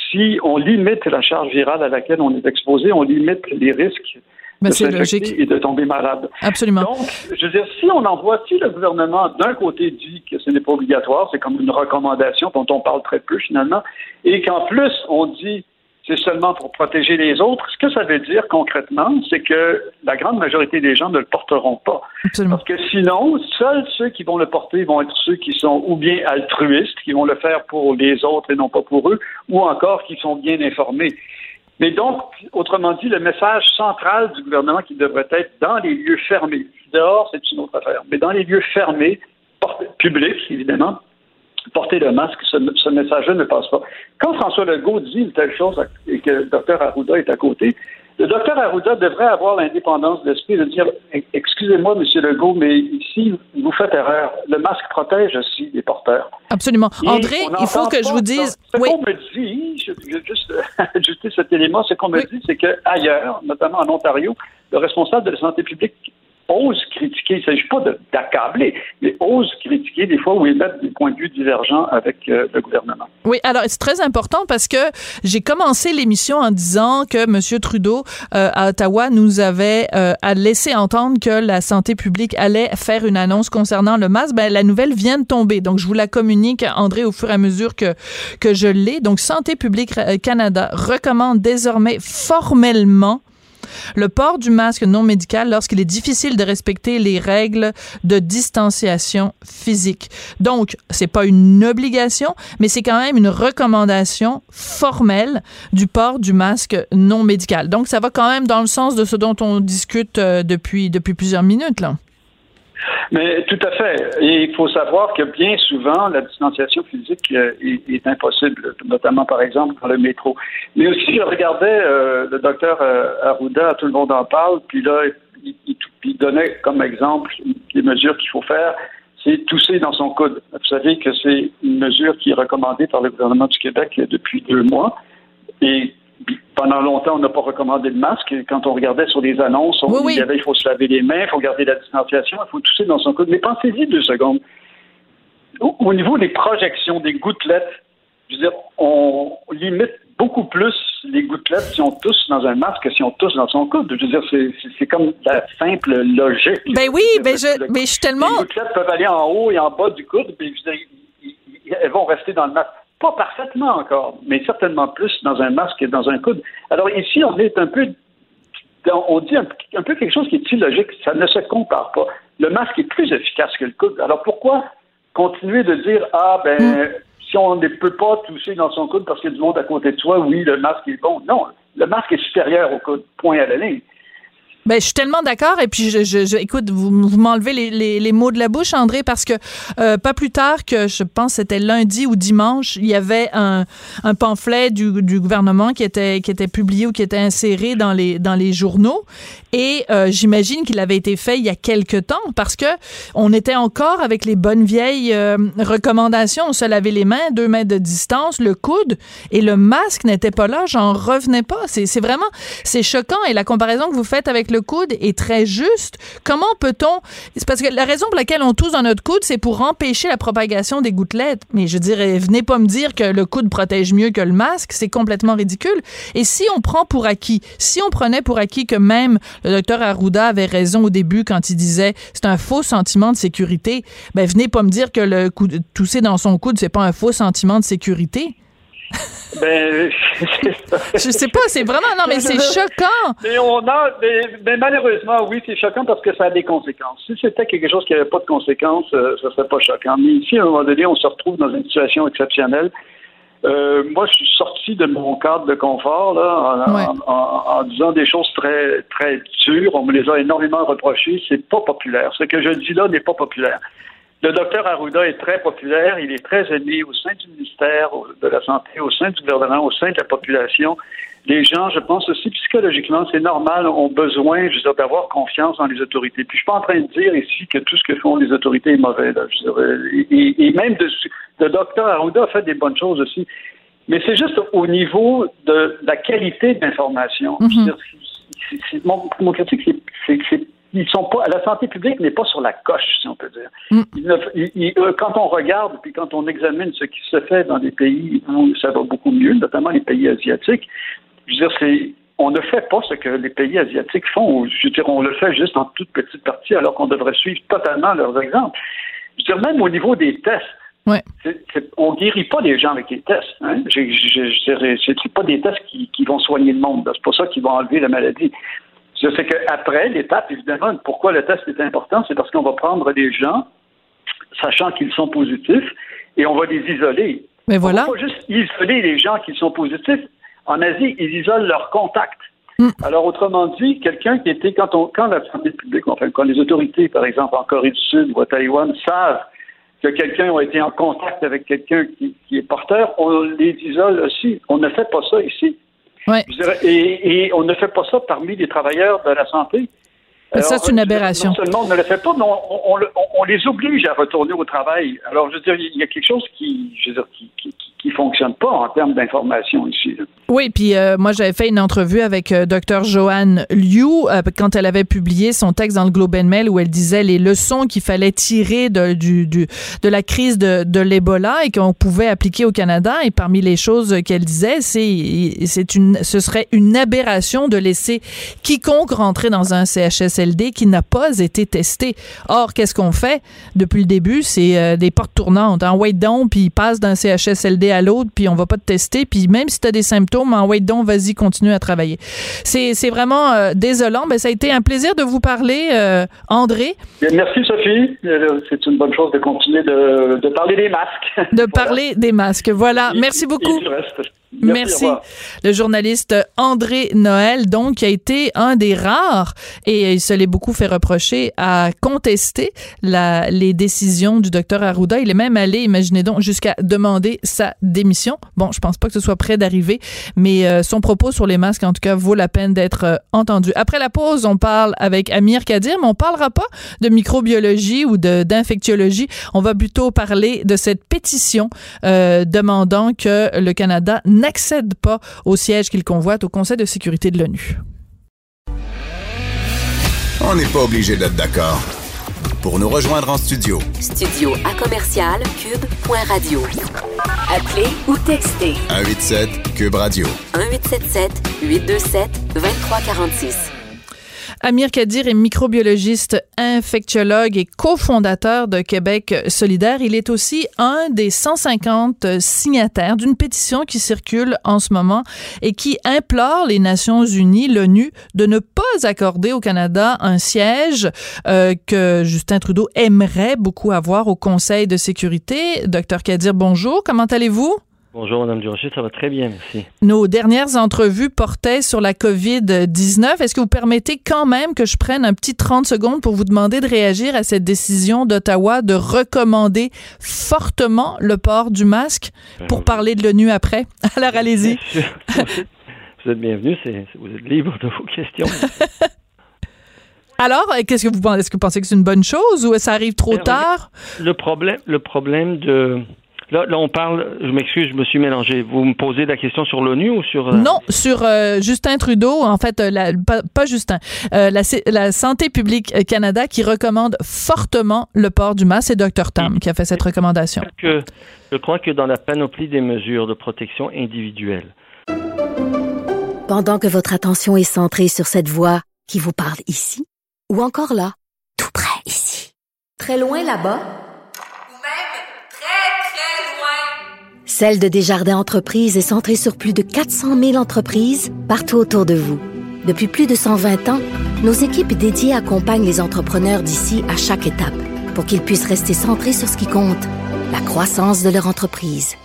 Si on limite la charge virale à laquelle on est exposé, on limite les risques Ben, de s'infecter et de tomber malade. Absolument. Donc, je veux dire, si on envoie, si le gouvernement, d'un côté, dit que ce n'est pas obligatoire, c'est comme une recommandation dont on parle très peu finalement, et qu'en plus, on dit c'est seulement pour protéger les autres, ce que ça veut dire concrètement, c'est que la grande majorité des gens ne le porteront pas. Parce que sinon, seuls ceux qui vont le porter vont être ceux qui sont ou bien altruistes, qui vont le faire pour les autres et non pas pour eux, ou encore qui sont bien informés. Mais donc, autrement dit, le message central du gouvernement qui devrait être dans les lieux fermés, dehors, c'est une autre affaire, mais dans les lieux fermés, publics, évidemment, porter le masque, ce, ce message-là ne passe pas. Quand François Legault dit une telle chose et que le docteur Arruda est à côté, le docteur Arruda devrait avoir l'indépendance d'esprit de dire Excusez-moi, Monsieur Legault, mais ici, vous faites erreur. Le masque protège aussi les porteurs. Absolument. Et André, il faut que je vous dise. Ce Oui. qu'on me dit, je je vais juste ajouter cet élément, ce qu'on me dit, c'est qu'ailleurs, notamment en Ontario, le responsable de la santé publique osent critiquer. Il ne s'agit pas d'accabler, mais osent critiquer des fois où ils mettent des points de vue divergents avec euh, le gouvernement. Oui, alors c'est très important parce que j'ai commencé l'émission en disant que M. Trudeau euh, à Ottawa nous avait euh, laissé entendre que la santé publique allait faire une annonce concernant le masque. Ben, la nouvelle vient de tomber, donc je vous la communique, André, au fur et à mesure que que je l'ai. Donc Santé publique Canada recommande désormais formellement le port du masque non médical lorsqu'il est difficile de respecter les règles de distanciation physique. Donc, c'est pas une obligation, mais c'est quand même une recommandation formelle du port du masque non médical. Donc, ça va quand même dans le sens de ce dont on discute euh, depuis, depuis plusieurs minutes, là. Mais tout à fait. Et il faut savoir que bien souvent, la distanciation physique euh, est, impossible, notamment par exemple dans le métro. Mais aussi, je regardais euh, le docteur euh, Arruda, tout le monde en parle, puis là, il, il- il donnait comme exemple les mesures qu'il faut faire, c'est tousser dans son coude. Vous savez que c'est une mesure qui est recommandée par le gouvernement du Québec depuis deux mois. Et pendant longtemps, on n'a pas recommandé de masque. Quand on regardait sur les annonces, on il y avait il faut se laver les mains, il faut garder la distanciation, il faut tousser dans son coude. Mais pensez-y deux secondes. Au, au niveau des projections, des gouttelettes, je veux dire, on limite beaucoup plus les gouttelettes si on tousse dans un masque que si on tousse dans son coude. Je veux dire, c'est- comme la simple logique. Ben oui, ben je, mais je suis tellement... Les gouttelettes peuvent aller en haut et en bas du coude, mais je veux dire, elles vont rester dans le masque. Pas parfaitement encore, mais certainement plus dans un masque que dans un coude. Alors ici, on est un peu on dit un, un peu quelque chose qui est illogique. Ça ne se compare pas. Le masque est plus efficace que le coude. Alors pourquoi continuer de dire ah ben si on ne peut pas tousser dans son coude parce qu'il y a du monde à côté de soi, oui le masque est bon. Non, le masque est supérieur au coude. Point à la ligne. Ben, je suis tellement d'accord. Et puis, je, je, écoute, vous, vous m'enlevez les, les, les mots de la bouche, André, parce que euh, pas plus tard que, je pense, c'était lundi ou dimanche, il y avait un, un pamphlet du, du gouvernement qui était, qui était publié ou qui était inséré dans les, dans les journaux. Et euh, j'imagine qu'il avait été fait il y a quelque temps parce que on était encore avec les bonnes vieilles euh, recommandations. On se lavait les mains, deux mètres de distance, le coude et le masque n'était pas là. J'en revenais pas. C'est c'est vraiment, c'est choquant. Et la comparaison que vous faites avec le coude est très juste. Comment peut-on, c'est parce que la raison pour laquelle on tousse dans notre coude, c'est pour empêcher la propagation des gouttelettes. Mais je dirais, venez pas me dire que le coude protège mieux que le masque. C'est complètement ridicule. Et si on prend pour acquis, si on prenait pour acquis que même le docteur Arruda avait raison au début quand il disait c'est un faux sentiment de sécurité, ben venez pas me dire que le coup tousser dans son coude c'est pas un faux sentiment de sécurité. Ben, Je sais pas, c'est vraiment non mais c'est choquant. Mais on a, mais, mais malheureusement, oui, c'est choquant parce que ça a des conséquences. Si c'était quelque chose qui n'avait pas de conséquences, euh, ça serait pas choquant. Mais ici, à un moment donné, on se retrouve dans une situation exceptionnelle. Euh, moi, je suis sorti de mon cadre de confort là, en, en- en- en disant des choses très, très dures. On me les a énormément reprochées. C'est pas populaire. Ce que je dis là n'est pas populaire. Le docteur Arruda est très populaire. Il est très aimé au sein du ministère de la Santé, au sein du gouvernement, au sein de la population. Les gens, je pense aussi psychologiquement, c'est normal, ont besoin, je veux dire, d'avoir confiance dans les autorités. Puis je suis pas en train de dire ici que tout ce que font les autorités est mauvais. Là. Je veux dire, et, et même de, le docteur Arruda a fait des bonnes choses aussi. Mais c'est juste au niveau de la qualité de l'information. C'est- c'est- mon, mon critique, c'est- c'est que c'est- ils sont pas, la santé publique n'est pas sur la coche, si on peut dire. Ils ne- ils- ils- euh, quand on regarde, puis quand on examine ce qui se fait dans des pays où ça va beaucoup mieux, notamment les pays asiatiques, je veux dire, c'est, on ne fait pas ce que les pays asiatiques font. Je veux dire, on le fait juste en toute petite partie, alors qu'on devrait suivre totalement leurs exemples. Je veux dire, même au niveau des tests, on guérit pas les gens avec les tests. Hein? Je c'est c'est pas des tests qui, qui vont soigner le monde. C'est pas ça qui va enlever la maladie. Je sais qu'après l'étape, évidemment, pourquoi le test est important, c'est parce qu'on va prendre des gens, sachant qu'ils sont positifs, et on va les isoler. Mais voilà. On va pas juste isoler les gens qui sont positifs. En Asie, ils isolent leurs contacts. Alors, autrement dit, quelqu'un qui était, quand, on, quand la santé publique, enfin, quand les autorités, par exemple, en Corée du Sud ou à Taïwan, savent que quelqu'un a été en contact avec quelqu'un qui, qui est porteur, on les isole aussi. On ne fait pas ça ici. Et, et on ne fait pas ça parmi les travailleurs de la santé. Mais ça, Alors, c'est une aberration. Non seulement on ne le fait pas, mais on, on- on le- on- on les oblige à retourner au travail. Alors, je veux dire, il y a quelque chose qui, je veux dire, qui, qui, qui- qui fonctionne pas en termes d'information ici. Oui, puis euh, moi j'avais fait une entrevue avec euh, Dr Joanne Liu euh, quand elle avait publié son texte dans le Globe and Mail où elle disait les leçons qu'il fallait tirer de, du, du- de la crise de, de l'Ebola et qu'on pouvait appliquer au Canada. Et parmi les choses qu'elle disait, c'est c'est une ce serait une aberration de laisser quiconque rentrer dans un CHSLD qui n'a pas été testé. Or, qu'est-ce qu'on fait? Depuis le début C'est euh, des portes tournantes. En wait down, puis passe d'un CHSLD à l'autre, puis on va pas te tester, puis même si tu as des symptômes, en wait down, vas-y, continue à travailler. C'est vraiment euh, désolant. Ben, ça a été un plaisir de vous parler, euh, André, Merci Sophie. Euh, C'est une bonne chose de continuer de, de parler des masques. de parler des masques. Voilà. Merci beaucoup. Et Merci. Le journaliste André Noël, donc, qui a été un des rares, et il se l'est beaucoup fait reprocher, à contester la, les décisions du docteur Arruda. Il est même allé, imaginez donc, jusqu'à demander sa démission. Bon, je pense pas que ce soit près d'arriver, mais euh, son propos sur les masques, en tout cas, vaut la peine d'être euh, entendu. Après la pause, on parle avec Amir Kadir, mais on parlera pas de microbiologie ou d'infectiologie. On va plutôt parler de cette pétition euh, demandant que le Canada n'accède pas au siège qu'il convoite au Conseil de sécurité de l'ONU. On n'est pas obligé d'être d'accord. Pour nous rejoindre en studio, Studio à commercial cube.radio. Appelez ou textez 187 Cube Radio. 1877 827 2346. Amir Kadir est microbiologiste, infectiologue et cofondateur de Québec solidaire. Il est aussi un des 150 signataires d'une pétition qui circule en ce moment et qui implore les Nations unies, l'ONU, de ne pas accorder au Canada un siège euh, que Justin Trudeau aimerait beaucoup avoir au Conseil de sécurité. Docteur Kadir, bonjour. Comment allez-vous? Bonjour, Madame Durocher, ça va très bien, merci. Nos dernières entrevues portaient sur la COVID-19. Est-ce que vous permettez quand même que je prenne un petit 30 secondes pour vous demander de réagir à cette décision d'Ottawa de recommander fortement le port du masque pour parler de l'ONU après? Alors, allez-y. Vous êtes bienvenue, vous êtes libre de vos questions. Alors, euh, qu'est-ce que vous pensez? Est-ce que vous pensez que c'est une bonne chose ou ça arrive trop tard? Le problème, le problème de... Là, là, on parle, je m'excuse, je me suis mélangé. Vous me posez la question sur l'ONU ou sur... euh, Non, sur euh, Justin Trudeau, en fait, euh, la- pas, pas Justin, euh, la, Santé publique Canada qui recommande fortement le port du masque. C'est Dr Tam qui a fait cette recommandation. que, je crois que dans la panoplie des mesures de protection individuelle, Pendant que votre attention est centrée sur cette voix qui vous parle ici, ou encore là, tout près ici, très loin là-bas, Celle de Desjardins Entreprises est centrée sur plus de 400 000 entreprises partout autour de vous. Depuis plus de 120 ans, nos équipes dédiées accompagnent les entrepreneurs d'ici à chaque étape pour qu'ils puissent rester centrés sur ce qui compte, la croissance de leur entreprise.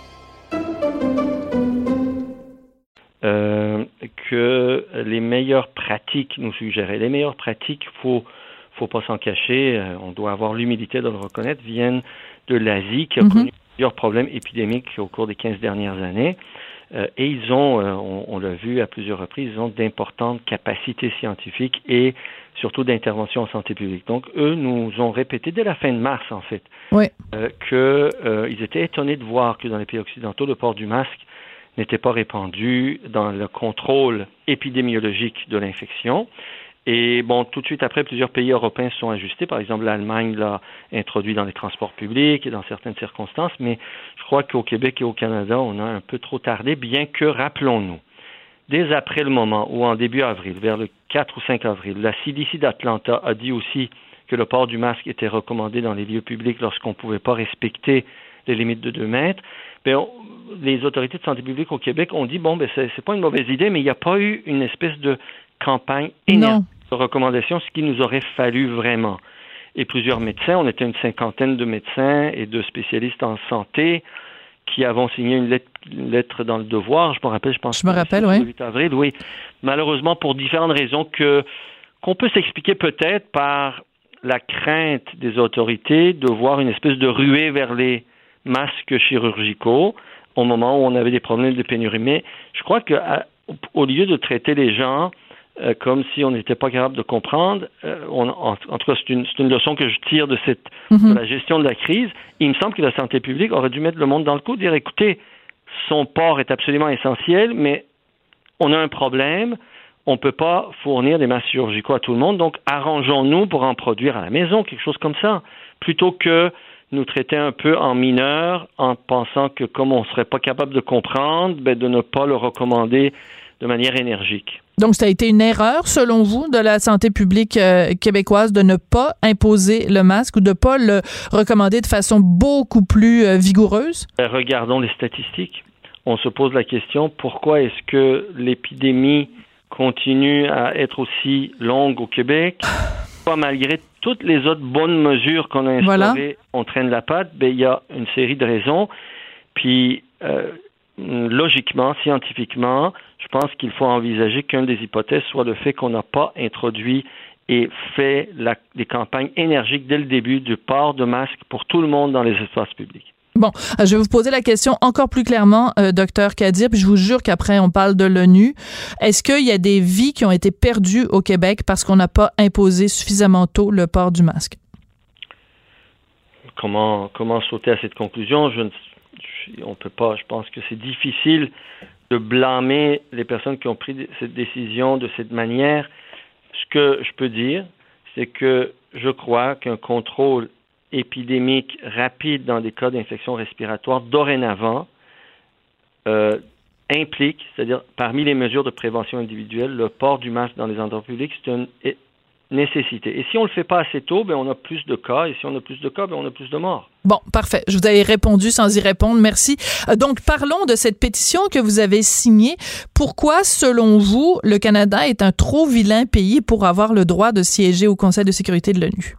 euh, que les meilleures pratiques nous suggéraient. Les meilleures pratiques, faut faut pas s'en cacher, euh, on doit avoir l'humilité de le reconnaître, viennent de l'Asie qui a Mhm. connu plusieurs problèmes épidémiques au cours des 15 dernières années. Euh, et ils ont, euh, on, on l'a vu à plusieurs reprises, ils ont d'importantes capacités scientifiques et surtout d'intervention en santé publique. Donc, eux nous ont répété dès la fin de mars, en fait, Oui. euh, qu'ils étaient étonnés de voir que dans les pays occidentaux, le port du masque n'était pas répandu dans le contrôle épidémiologique de l'infection. Et bon, tout de suite après, plusieurs pays européens se sont ajustés. Par exemple, l'Allemagne l'a introduit dans les transports publics et dans certaines circonstances. Mais je crois qu'au Québec et au Canada, on a un peu trop tardé, bien que, rappelons-nous, dès après le moment où, en début avril, vers le 4 ou 5 avril, la CDC d'Atlanta a dit aussi que le port du masque était recommandé dans les lieux publics lorsqu'on ne pouvait pas respecter les limites de 2 mètres, on- les autorités de santé publique au Québec ont dit, bon, ben, c'est c'est pas une mauvaise idée, mais il n'y a pas eu une espèce de campagne énergique de recommandation, ce qu'il nous aurait fallu vraiment. Et plusieurs médecins, on était une cinquantaine de médecins et de spécialistes en santé qui avons signé une lettre, une lettre dans le devoir, je me rappelle, je pense. Je me rappelle, le oui. 8 avril, oui. Malheureusement, pour différentes raisons que qu'on peut s'expliquer peut-être par la crainte des autorités de voir une espèce de ruée vers les masques chirurgicaux au moment où on avait des problèmes de pénurie. Mais je crois que à- au lieu de traiter les gens euh, comme si on n'était pas capable de comprendre, euh, on- en, en tout cas, c'est une, c'est une leçon que je tire de cette Mhm. de la gestion de la crise. Il me semble que la santé publique aurait dû mettre le monde dans le coup, dire écoutez, son port est absolument essentiel, mais on a un problème. On ne peut pas fournir des masques chirurgicaux à tout le monde, donc arrangeons-nous pour en produire à la maison, quelque chose comme ça, plutôt que nous traiter un peu en mineur en pensant que comme on ne serait pas capable de comprendre, ben, de ne pas le recommander de manière énergique. Donc, ça a été une erreur, selon vous, de la santé publique euh, québécoise de ne pas imposer le masque ou de ne pas le recommander de façon beaucoup plus euh, vigoureuse? Ben, regardons les statistiques. On se pose la question, pourquoi est-ce que l'épidémie continue à être aussi longue au Québec? malgré toutes les autres bonnes mesures qu'on a instaurées, on traîne la patte, ben, il y a une série de raisons. Puis, euh, logiquement, scientifiquement, je pense qu'il faut envisager qu'une des hypothèses soit le fait qu'on n'a pas introduit et fait des campagnes énergiques dès le début du port de masques pour tout le monde dans les espaces publics. Bon, euh, je vais vous poser la question encore plus clairement, euh, docteur Kadir, puis je vous jure qu'après on parle de l'ONU. Est-ce qu'il y a des vies qui ont été perdues au Québec parce qu'on n'a pas imposé suffisamment tôt le port du masque? Comment, comment sauter à cette conclusion? Je ne, on peut pas. Je pense que c'est difficile de blâmer les personnes qui ont pris cette décision de cette manière. Ce que je peux dire, c'est que je crois qu'un contrôle épidémique rapide dans des cas d'infection respiratoire dorénavant euh, implique, c'est-à-dire parmi les mesures de prévention individuelle, le port du masque dans les endroits publics, c'est nécessité. Et si on ne le fait pas assez tôt, ben on a plus de cas. Et si on a plus de cas, ben on a plus de morts. Bon, parfait. Je vous avais répondu sans y répondre. Merci. Euh, donc, parlons de cette pétition que vous avez signée. Pourquoi, selon vous, le Canada est un trop vilain pays pour avoir le droit de siéger au Conseil de sécurité de l'ONU?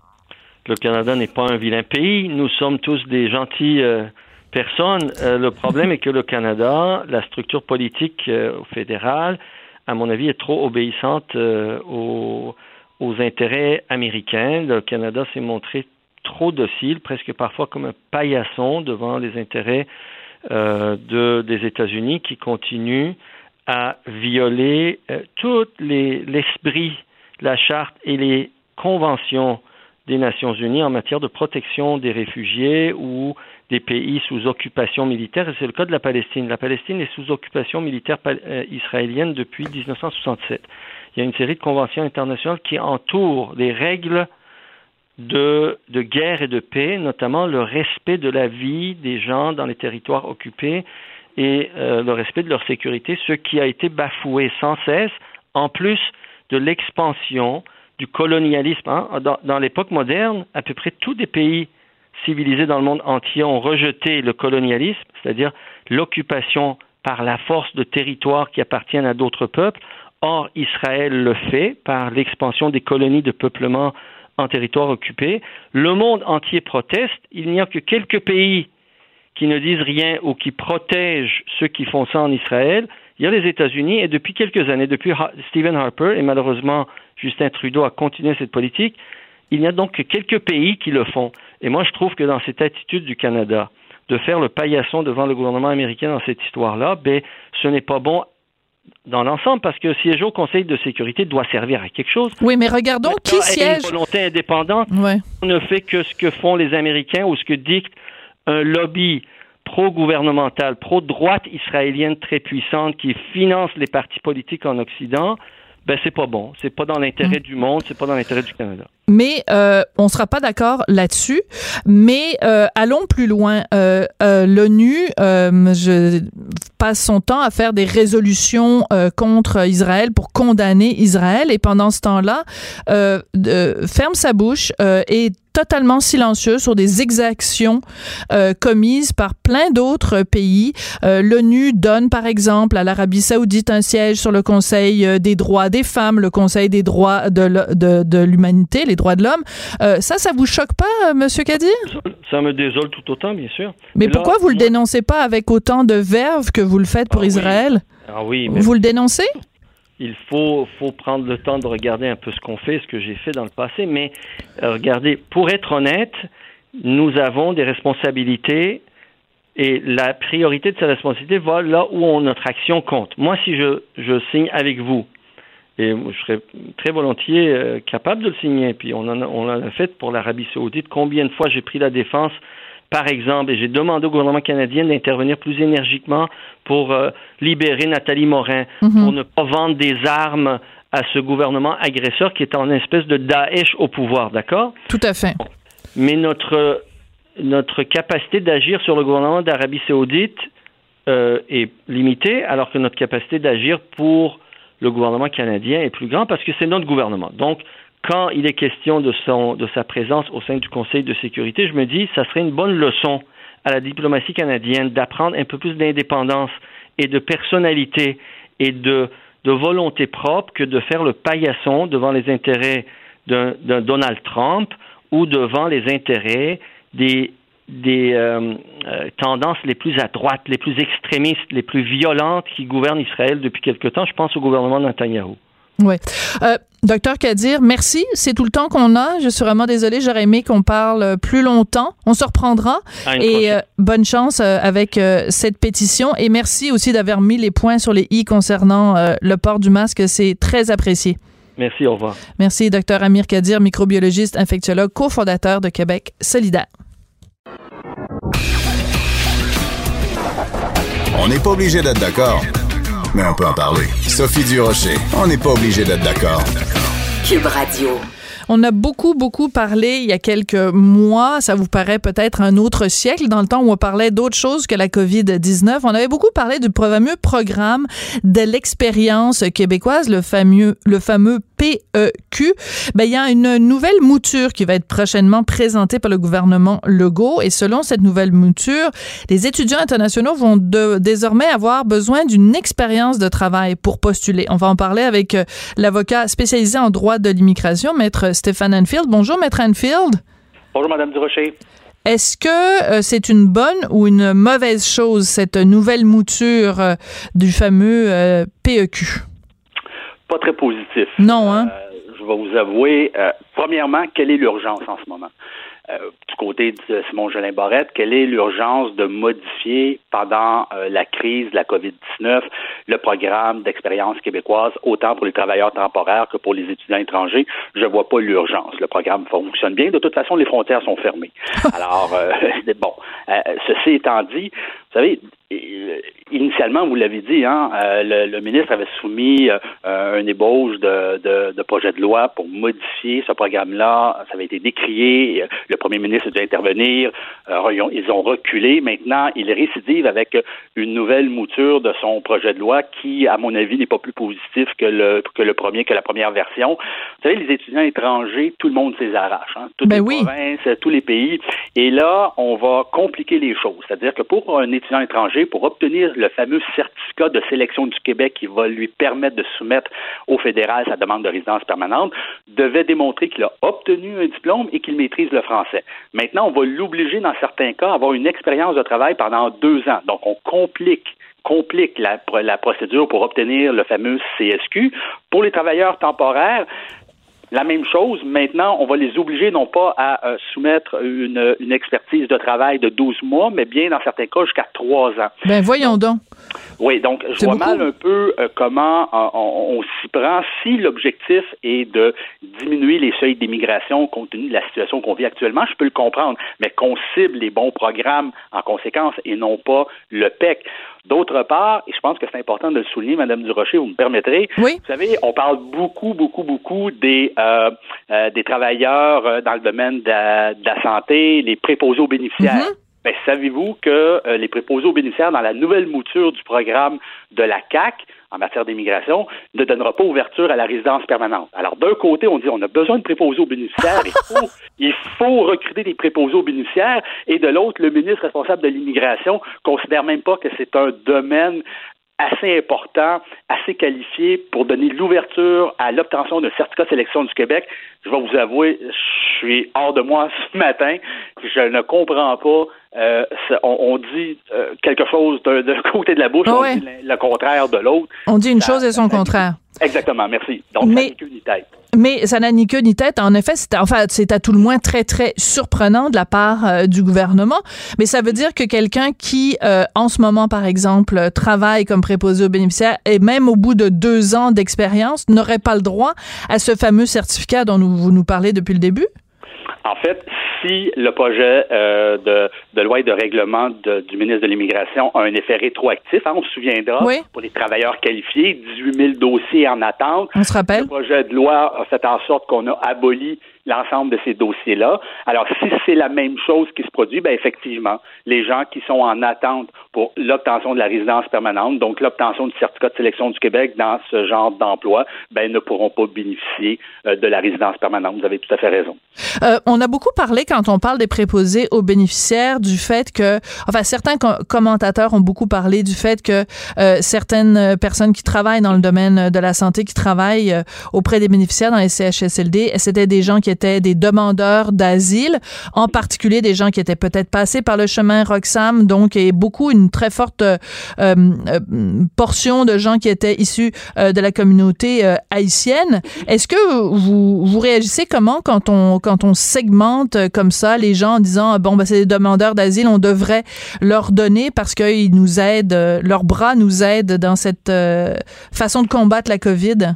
Le Canada n'est pas un vilain pays. Nous sommes tous des gentils euh, personnes. Euh, le problème est que le Canada, la structure politique fédérale, à mon avis, est trop obéissante aux aux intérêts américains. Le Canada s'est montré trop docile, presque parfois comme un paillasson devant les intérêts euh, de, des États-Unis qui continuent à violer euh, tout l'esprit, la charte et les conventions des Nations Unies en matière de protection des réfugiés ou des pays sous occupation militaire. Et c'est le cas de la Palestine. La Palestine est sous occupation militaire euh, israélienne depuis 1967 il y a une série de conventions internationales qui entourent les règles de, guerre et de paix, notamment le respect de la vie des gens dans les territoires occupés et euh, le respect de leur sécurité, ce qui a été bafoué sans cesse, en plus de l'expansion du colonialisme. Hein. Dans l'époque moderne, à peu près tous les pays civilisés dans le monde entier ont rejeté le colonialisme, c'est-à-dire l'occupation par la force de territoires qui appartiennent à d'autres peuples, Or, Israël le fait par l'expansion des colonies de peuplement en territoire occupé. Le monde entier proteste. Il n'y a que quelques pays qui ne disent rien ou qui protègent ceux qui font ça en Israël. Il y a les États-Unis et depuis quelques années, depuis Stephen Harper, et malheureusement Justin Trudeau a continué cette politique, il n'y a donc que quelques pays qui le font. Et moi, je trouve que dans cette attitude du Canada, de faire le paillasson devant le gouvernement américain dans cette histoire-là, ben, ce n'est pas bon dans l'ensemble, parce que siéger au Conseil de sécurité doit servir à quelque chose. Oui, mais regardons qui siège. Une volonté indépendante on ne fait que ce que font les Américains ou ce que dicte un lobby pro-gouvernemental, pro-droite israélienne très puissante qui finance les partis politiques en Occident ben c'est pas bon. C'est pas dans l'intérêt mm. du monde, c'est pas dans l'intérêt du Canada. Mais euh, on sera pas d'accord là-dessus. Mais euh, allons plus loin. Euh, euh L'ONU, euh, je passe son temps à faire des résolutions euh, contre Israël pour condamner Israël et pendant ce temps-là ferme sa bouche et totalement silencieux sur des exactions euh, commises par plein d'autres pays. Euh, L'ONU donne, par exemple, à l'Arabie saoudite un siège sur le Conseil des droits des femmes, le Conseil des droits de l'humanité, les droits de l'homme. ça, ça vous choque pas, Monsieur Kadir? Ça, me désole tout autant, bien sûr. Mais, pourquoi vous le dénoncez pas avec autant de verve que vous le faites pour ah Israël? Ah oui, Vous le dénoncez? il faut, faut prendre le temps de regarder un peu ce qu'on fait, ce que j'ai fait dans le passé. Mais euh, regardez, pour être honnête, nous avons des responsabilités et la priorité de ces responsabilités va là où notre action compte. Moi, si je, je signe avec vous, et je serais très volontiers euh, capable de le signer, puis on en a, on en a fait pour l'Arabie saoudite, combien de fois j'ai pris la défense par exemple, et j'ai demandé au gouvernement canadien d'intervenir plus énergiquement pour euh, libérer Nathalie Morin, Mhm. pour ne pas vendre des armes à ce gouvernement agresseur qui est en espèce de Daesh au pouvoir, d'accord? Tout à fait. Mais notre, notre capacité d'agir sur le gouvernement d'Arabie saoudite euh, est limitée, alors que notre capacité d'agir pour le gouvernement canadien est plus grande parce que c'est notre gouvernement. Donc, quand il est question de, son, de sa présence au sein du Conseil de sécurité, je me dis, ça serait une bonne leçon à la diplomatie canadienne d'apprendre un peu plus d'indépendance et de personnalité et de, de volonté propre que de faire le paillasson devant les intérêts d'un Donald Trump ou devant les intérêts des, des euh, euh, tendances les plus à droite, les plus extrémistes, les plus violentes qui gouvernent Israël depuis quelque temps. Je pense au gouvernement de Netanyahou. Oui. Euh, docteur Kadir, merci. C'est tout le temps qu'on a. Je suis vraiment désolée. J'aurais aimé qu'on parle plus longtemps. On se reprendra. Et euh, bonne chance euh, avec cette pétition. Et merci aussi d'avoir mis les points sur les i concernant le port du masque. C'est très apprécié. Merci, au revoir. Merci, docteur Amir Kadir, microbiologiste, infectiologue, cofondateur de Québec solidaire. On n'est pas obligé d'être d'accord, mais on peut en parler. Sophie Durocher, on n'est pas obligé d'être d'accord. Cube Radio. On a beaucoup, beaucoup parlé il y a quelques mois, ça vous paraît peut-être un autre siècle, dans le temps où on parlait d'autre chose que la COVID-19. On avait beaucoup parlé du fameux programme de l'expérience québécoise, le fameux, le fameux PEQ. Ben, il y a une nouvelle mouture qui va être prochainement présentée par le gouvernement Legault et selon cette nouvelle mouture, les étudiants internationaux vont de- désormais avoir besoin d'une expérience de travail pour postuler. On va en parler avec euh, l'avocat spécialisé en droit de l'immigration, maître Stéphane Anfield. Bonjour, maître Anfield. Bonjour, Madame Durocher. Est-ce que euh, c'est une bonne ou une mauvaise chose, cette nouvelle mouture euh, du fameux PEQ? Pas très positif. Non, hein? Euh, je vais vous avouer, euh, premièrement, quelle est l'urgence en ce moment? Euh, du côté de Simon Jolin Barrette, quelle est l'urgence de modifier pendant euh, la crise de la COVID-19 le programme d'expérience québécoise, autant pour les travailleurs temporaires que pour les étudiants étrangers? Je vois pas l'urgence. Le programme fonctionne bien. De toute façon, les frontières sont fermées. Alors, euh, bon, ceci étant dit, vous savez, euh, initialement, vous l'avez dit, hein, euh, le, le ministre avait soumis euh, un ébauche de, de, de projet de loi pour modifier ce programme-là. Ça avait été décrié. Euh, Le premier ministre a dû intervenir. Euh, ils, ont, reculé. Maintenant, il récidive avec une nouvelle mouture de son projet de loi qui, à mon avis, n'est pas plus positif que le, que le premier, que la première version. Vous savez, les étudiants étrangers, tout le monde s'les arrache. Hein, toutes les provinces, tous les pays. Et là, on va compliquer les choses. C'est-à-dire que pour un étudiant étranger, pour obtenir le fameux certificat de sélection du Québec qui va lui permettre de soumettre au fédéral sa demande de résidence permanente, devait démontrer qu'il a obtenu un diplôme et qu'il maîtrise le français. Maintenant, on va l'obliger, dans certains cas, à avoir une expérience de travail pendant deux ans. Donc, on complique complique la, la procédure pour obtenir le fameux CSQ. Pour les travailleurs temporaires, la même chose, maintenant, on va les obliger non pas à euh, soumettre une, une, expertise de travail de 12 mois, mais bien dans certains cas jusqu'à 3 ans. Ben voyons donc. Oui, donc je vois beaucoup. mal un peu euh, comment euh, on, on s'y prend si l'objectif est de diminuer les seuils d'immigration compte tenu de la situation qu'on vit actuellement, je peux le comprendre, mais qu'on cible les bons programmes en conséquence et non pas le PEC. D'autre part, et je pense que c'est important de le souligner, Madame Durocher, vous me permettrez, oui. vous savez, on parle beaucoup, beaucoup, beaucoup des, euh, euh, des travailleurs euh, dans le domaine de la, de la, santé, les préposés aux bénéficiaires. Mm -hmm. Ben, savez-vous que euh, les préposés aux bénéficiaires dans la nouvelle mouture du programme de la CAC en matière d'immigration ne donnera pas ouverture à la résidence permanente? Alors, d'un côté, on dit on a besoin de préposés aux bénéficiaires, il, faut, il faut recruter des préposés aux bénéficiaires, et de l'autre, le ministre responsable de l'immigration considère même pas que c'est un domaine assez important, assez qualifié pour donner l'ouverture à l'obtention d'un certificat de sélection du Québec. Je vais vous avouer, je suis hors de moi ce matin. Je ne comprends pas. Euh, on, on, dit euh, quelque chose d'un côté de la bouche, oh on ouais. dit le, le, contraire de l'autre. On dit une ça, chose et son contraire. Exactement, merci. Donc, Mais... ça n'est ni tête. Mais ça n'a ni queue ni tête. En effet, c'est enfin, à tout le moins très, très surprenant de la part euh, du gouvernement. Mais ça veut dire que quelqu'un qui, euh, en ce moment, par exemple, travaille comme préposé aux bénéficiaires et même au bout de deux ans d'expérience, n'aurait pas le droit à ce fameux certificat dont nous, vous nous parlez depuis le début? En fait, si le projet euh, de, de, loi et de règlement du ministre de l'Immigration a un effet rétroactif, hein, on se souviendra, pour les travailleurs qualifiés, 18 000 dossiers en attente. On se rappelle? Le projet de loi a fait en sorte qu'on a aboli l'ensemble de ces dossiers-là. Alors, si c'est la même chose qui se produit, ben effectivement, les gens qui sont en attente pour l'obtention de la résidence permanente, donc l'obtention du certificat de sélection du Québec dans ce genre d'emploi, ben ne pourront pas bénéficier euh, de la résidence permanente. Vous avez tout à fait raison. Euh, on a beaucoup parlé quand on parle des préposés aux bénéficiaires du fait que, enfin, certains commentateurs ont beaucoup parlé du fait que euh, certaines personnes qui travaillent dans le domaine de la santé, qui travaillent auprès des bénéficiaires dans les CHSLD, c'était des gens qui étaient des demandeurs d'asile, en particulier des gens qui étaient peut-être passés par le chemin Roxham, donc et beaucoup une très forte euh, euh, portion de gens qui étaient issus euh, de la communauté haïtienne. Est-ce que vous, vous réagissez comment quand on quand on segmente comme ça les gens en disant bon ben c'est des demandeurs d'asile, on devrait leur donner parce qu'ils nous aident, leurs bras nous aident dans cette façon de combattre la COVID?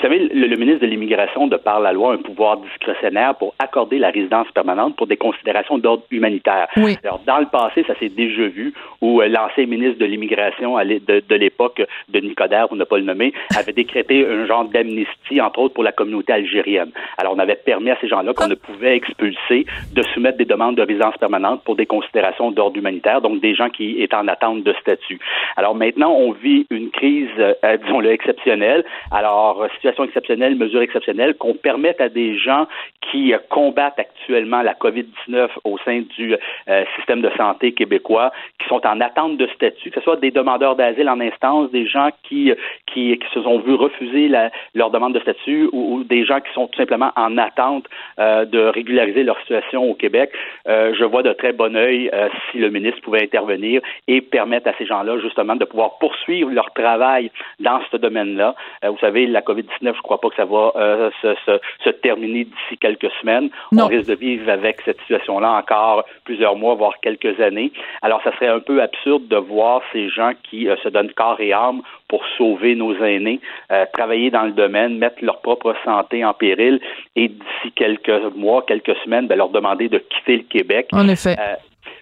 Vous savez, le, ministre de l'Immigration, de par la loi, a un pouvoir discrétionnaire pour accorder la résidence permanente pour des considérations d'ordre humanitaire. Alors, dans le passé, ça s'est déjà vu où euh, l'ancien ministre de l'Immigration de, de l'époque, de Nicodère, pour ne pas le nommer, avait décrété un genre d'amnistie, entre autres, pour la communauté algérienne. Alors, on avait permis à ces gens-là qu'on ne pouvait expulser de soumettre des demandes de résidence permanente pour des considérations d'ordre humanitaire, donc des gens qui étaient en attente de statut. Alors maintenant, on vit une crise, euh, disons-le, exceptionnelle. Alors, situation exceptionnelle, mesures exceptionnelles, qu'on permette à des gens qui combattent actuellement la COVID-19 au sein du euh, système de santé québécois, qui sont en attente de statut, que ce soit des demandeurs d'asile en instance, des gens qui, qui, se sont vus refuser leur demande de statut ou, des gens qui sont tout simplement en attente euh, de régulariser leur situation au Québec. Euh, je vois de très bon œil si le ministre pouvait intervenir et permettre à ces gens-là justement de pouvoir poursuivre leur travail dans ce domaine-là. vous savez, la COVID-19 je ne crois pas que ça va euh, se, terminer d'ici quelques semaines. On risque de vivre avec cette situation-là encore plusieurs mois, voire quelques années. Alors, ça serait un peu absurde de voir ces gens qui euh, se donnent corps et âme pour sauver nos aînés, euh, travailler dans le domaine, mettre leur propre santé en péril et d'ici quelques mois, quelques semaines, ben, leur demander de quitter le Québec. En effet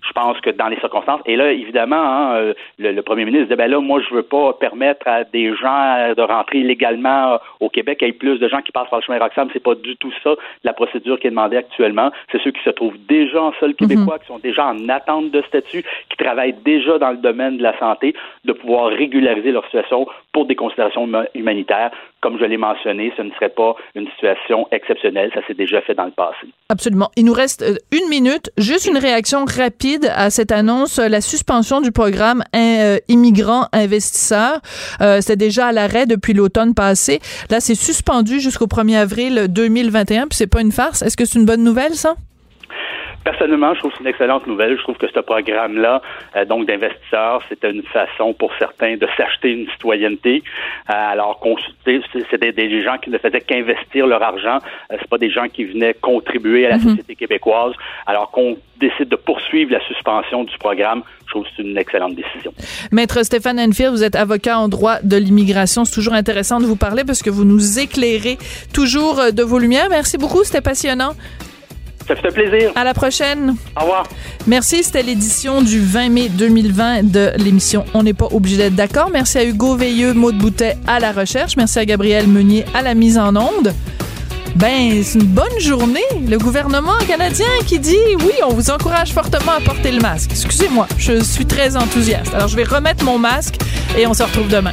je pense que dans les circonstances, et là, évidemment, hein, euh, le, premier ministre dit, ben là, moi, je veux pas permettre à des gens de rentrer illégalement au Québec, qu'il y ait plus de gens qui passent par le chemin Roxham. C'est pas du tout ça, la procédure qui est demandée actuellement. C'est ceux qui se trouvent déjà en sol québécois, mhm. qui sont déjà en attente de statut, qui travaillent déjà dans le domaine de la santé, de pouvoir régulariser leur situation pour des considérations humanitaires. Comme je l'ai mentionné, ce ne serait pas une situation exceptionnelle. Ça s'est déjà fait dans le passé. Absolument. Il nous reste euh, une minute. Juste une réaction rapide à cette annonce, la suspension du programme euh, immigrants investisseurs. Euh, C'était déjà à l'arrêt depuis l'automne passé. Là, c'est suspendu jusqu'au 1er avril 2021, puis c'est pas une farce. Est-ce que c'est une bonne nouvelle, ça? Personnellement, je trouve que c'est une excellente nouvelle. Je trouve que ce programme-là, euh, donc d'investisseurs, c'était une façon pour certains de s'acheter une citoyenneté. Euh, alors qu'on c'était des gens qui ne faisaient qu'investir leur argent. Euh, c'est pas des gens qui venaient contribuer à la mhm. société québécoise. Alors qu'on décide de poursuivre la suspension du programme, je trouve que c'est une excellente décision. Maître Stéphane Enfield, vous êtes avocat en droit de l'immigration. C'est toujours intéressant de vous parler parce que vous nous éclairez toujours de vos lumières. Merci beaucoup, c'était passionnant. Ça fait plaisir. À la prochaine. Au revoir. Merci. C'était l'édition du 20 mai 2020 de l'émission On n'est pas obligé d'être d'accord. Merci à Hugo Veilleux, Maude Boutet à la recherche. Merci à Gabriel Meunier à la mise en onde. Ben, c'est une bonne journée. Le gouvernement canadien qui dit oui, on vous encourage fortement à porter le masque. Excusez-moi, je suis très enthousiaste. Alors, je vais remettre mon masque et on se retrouve demain.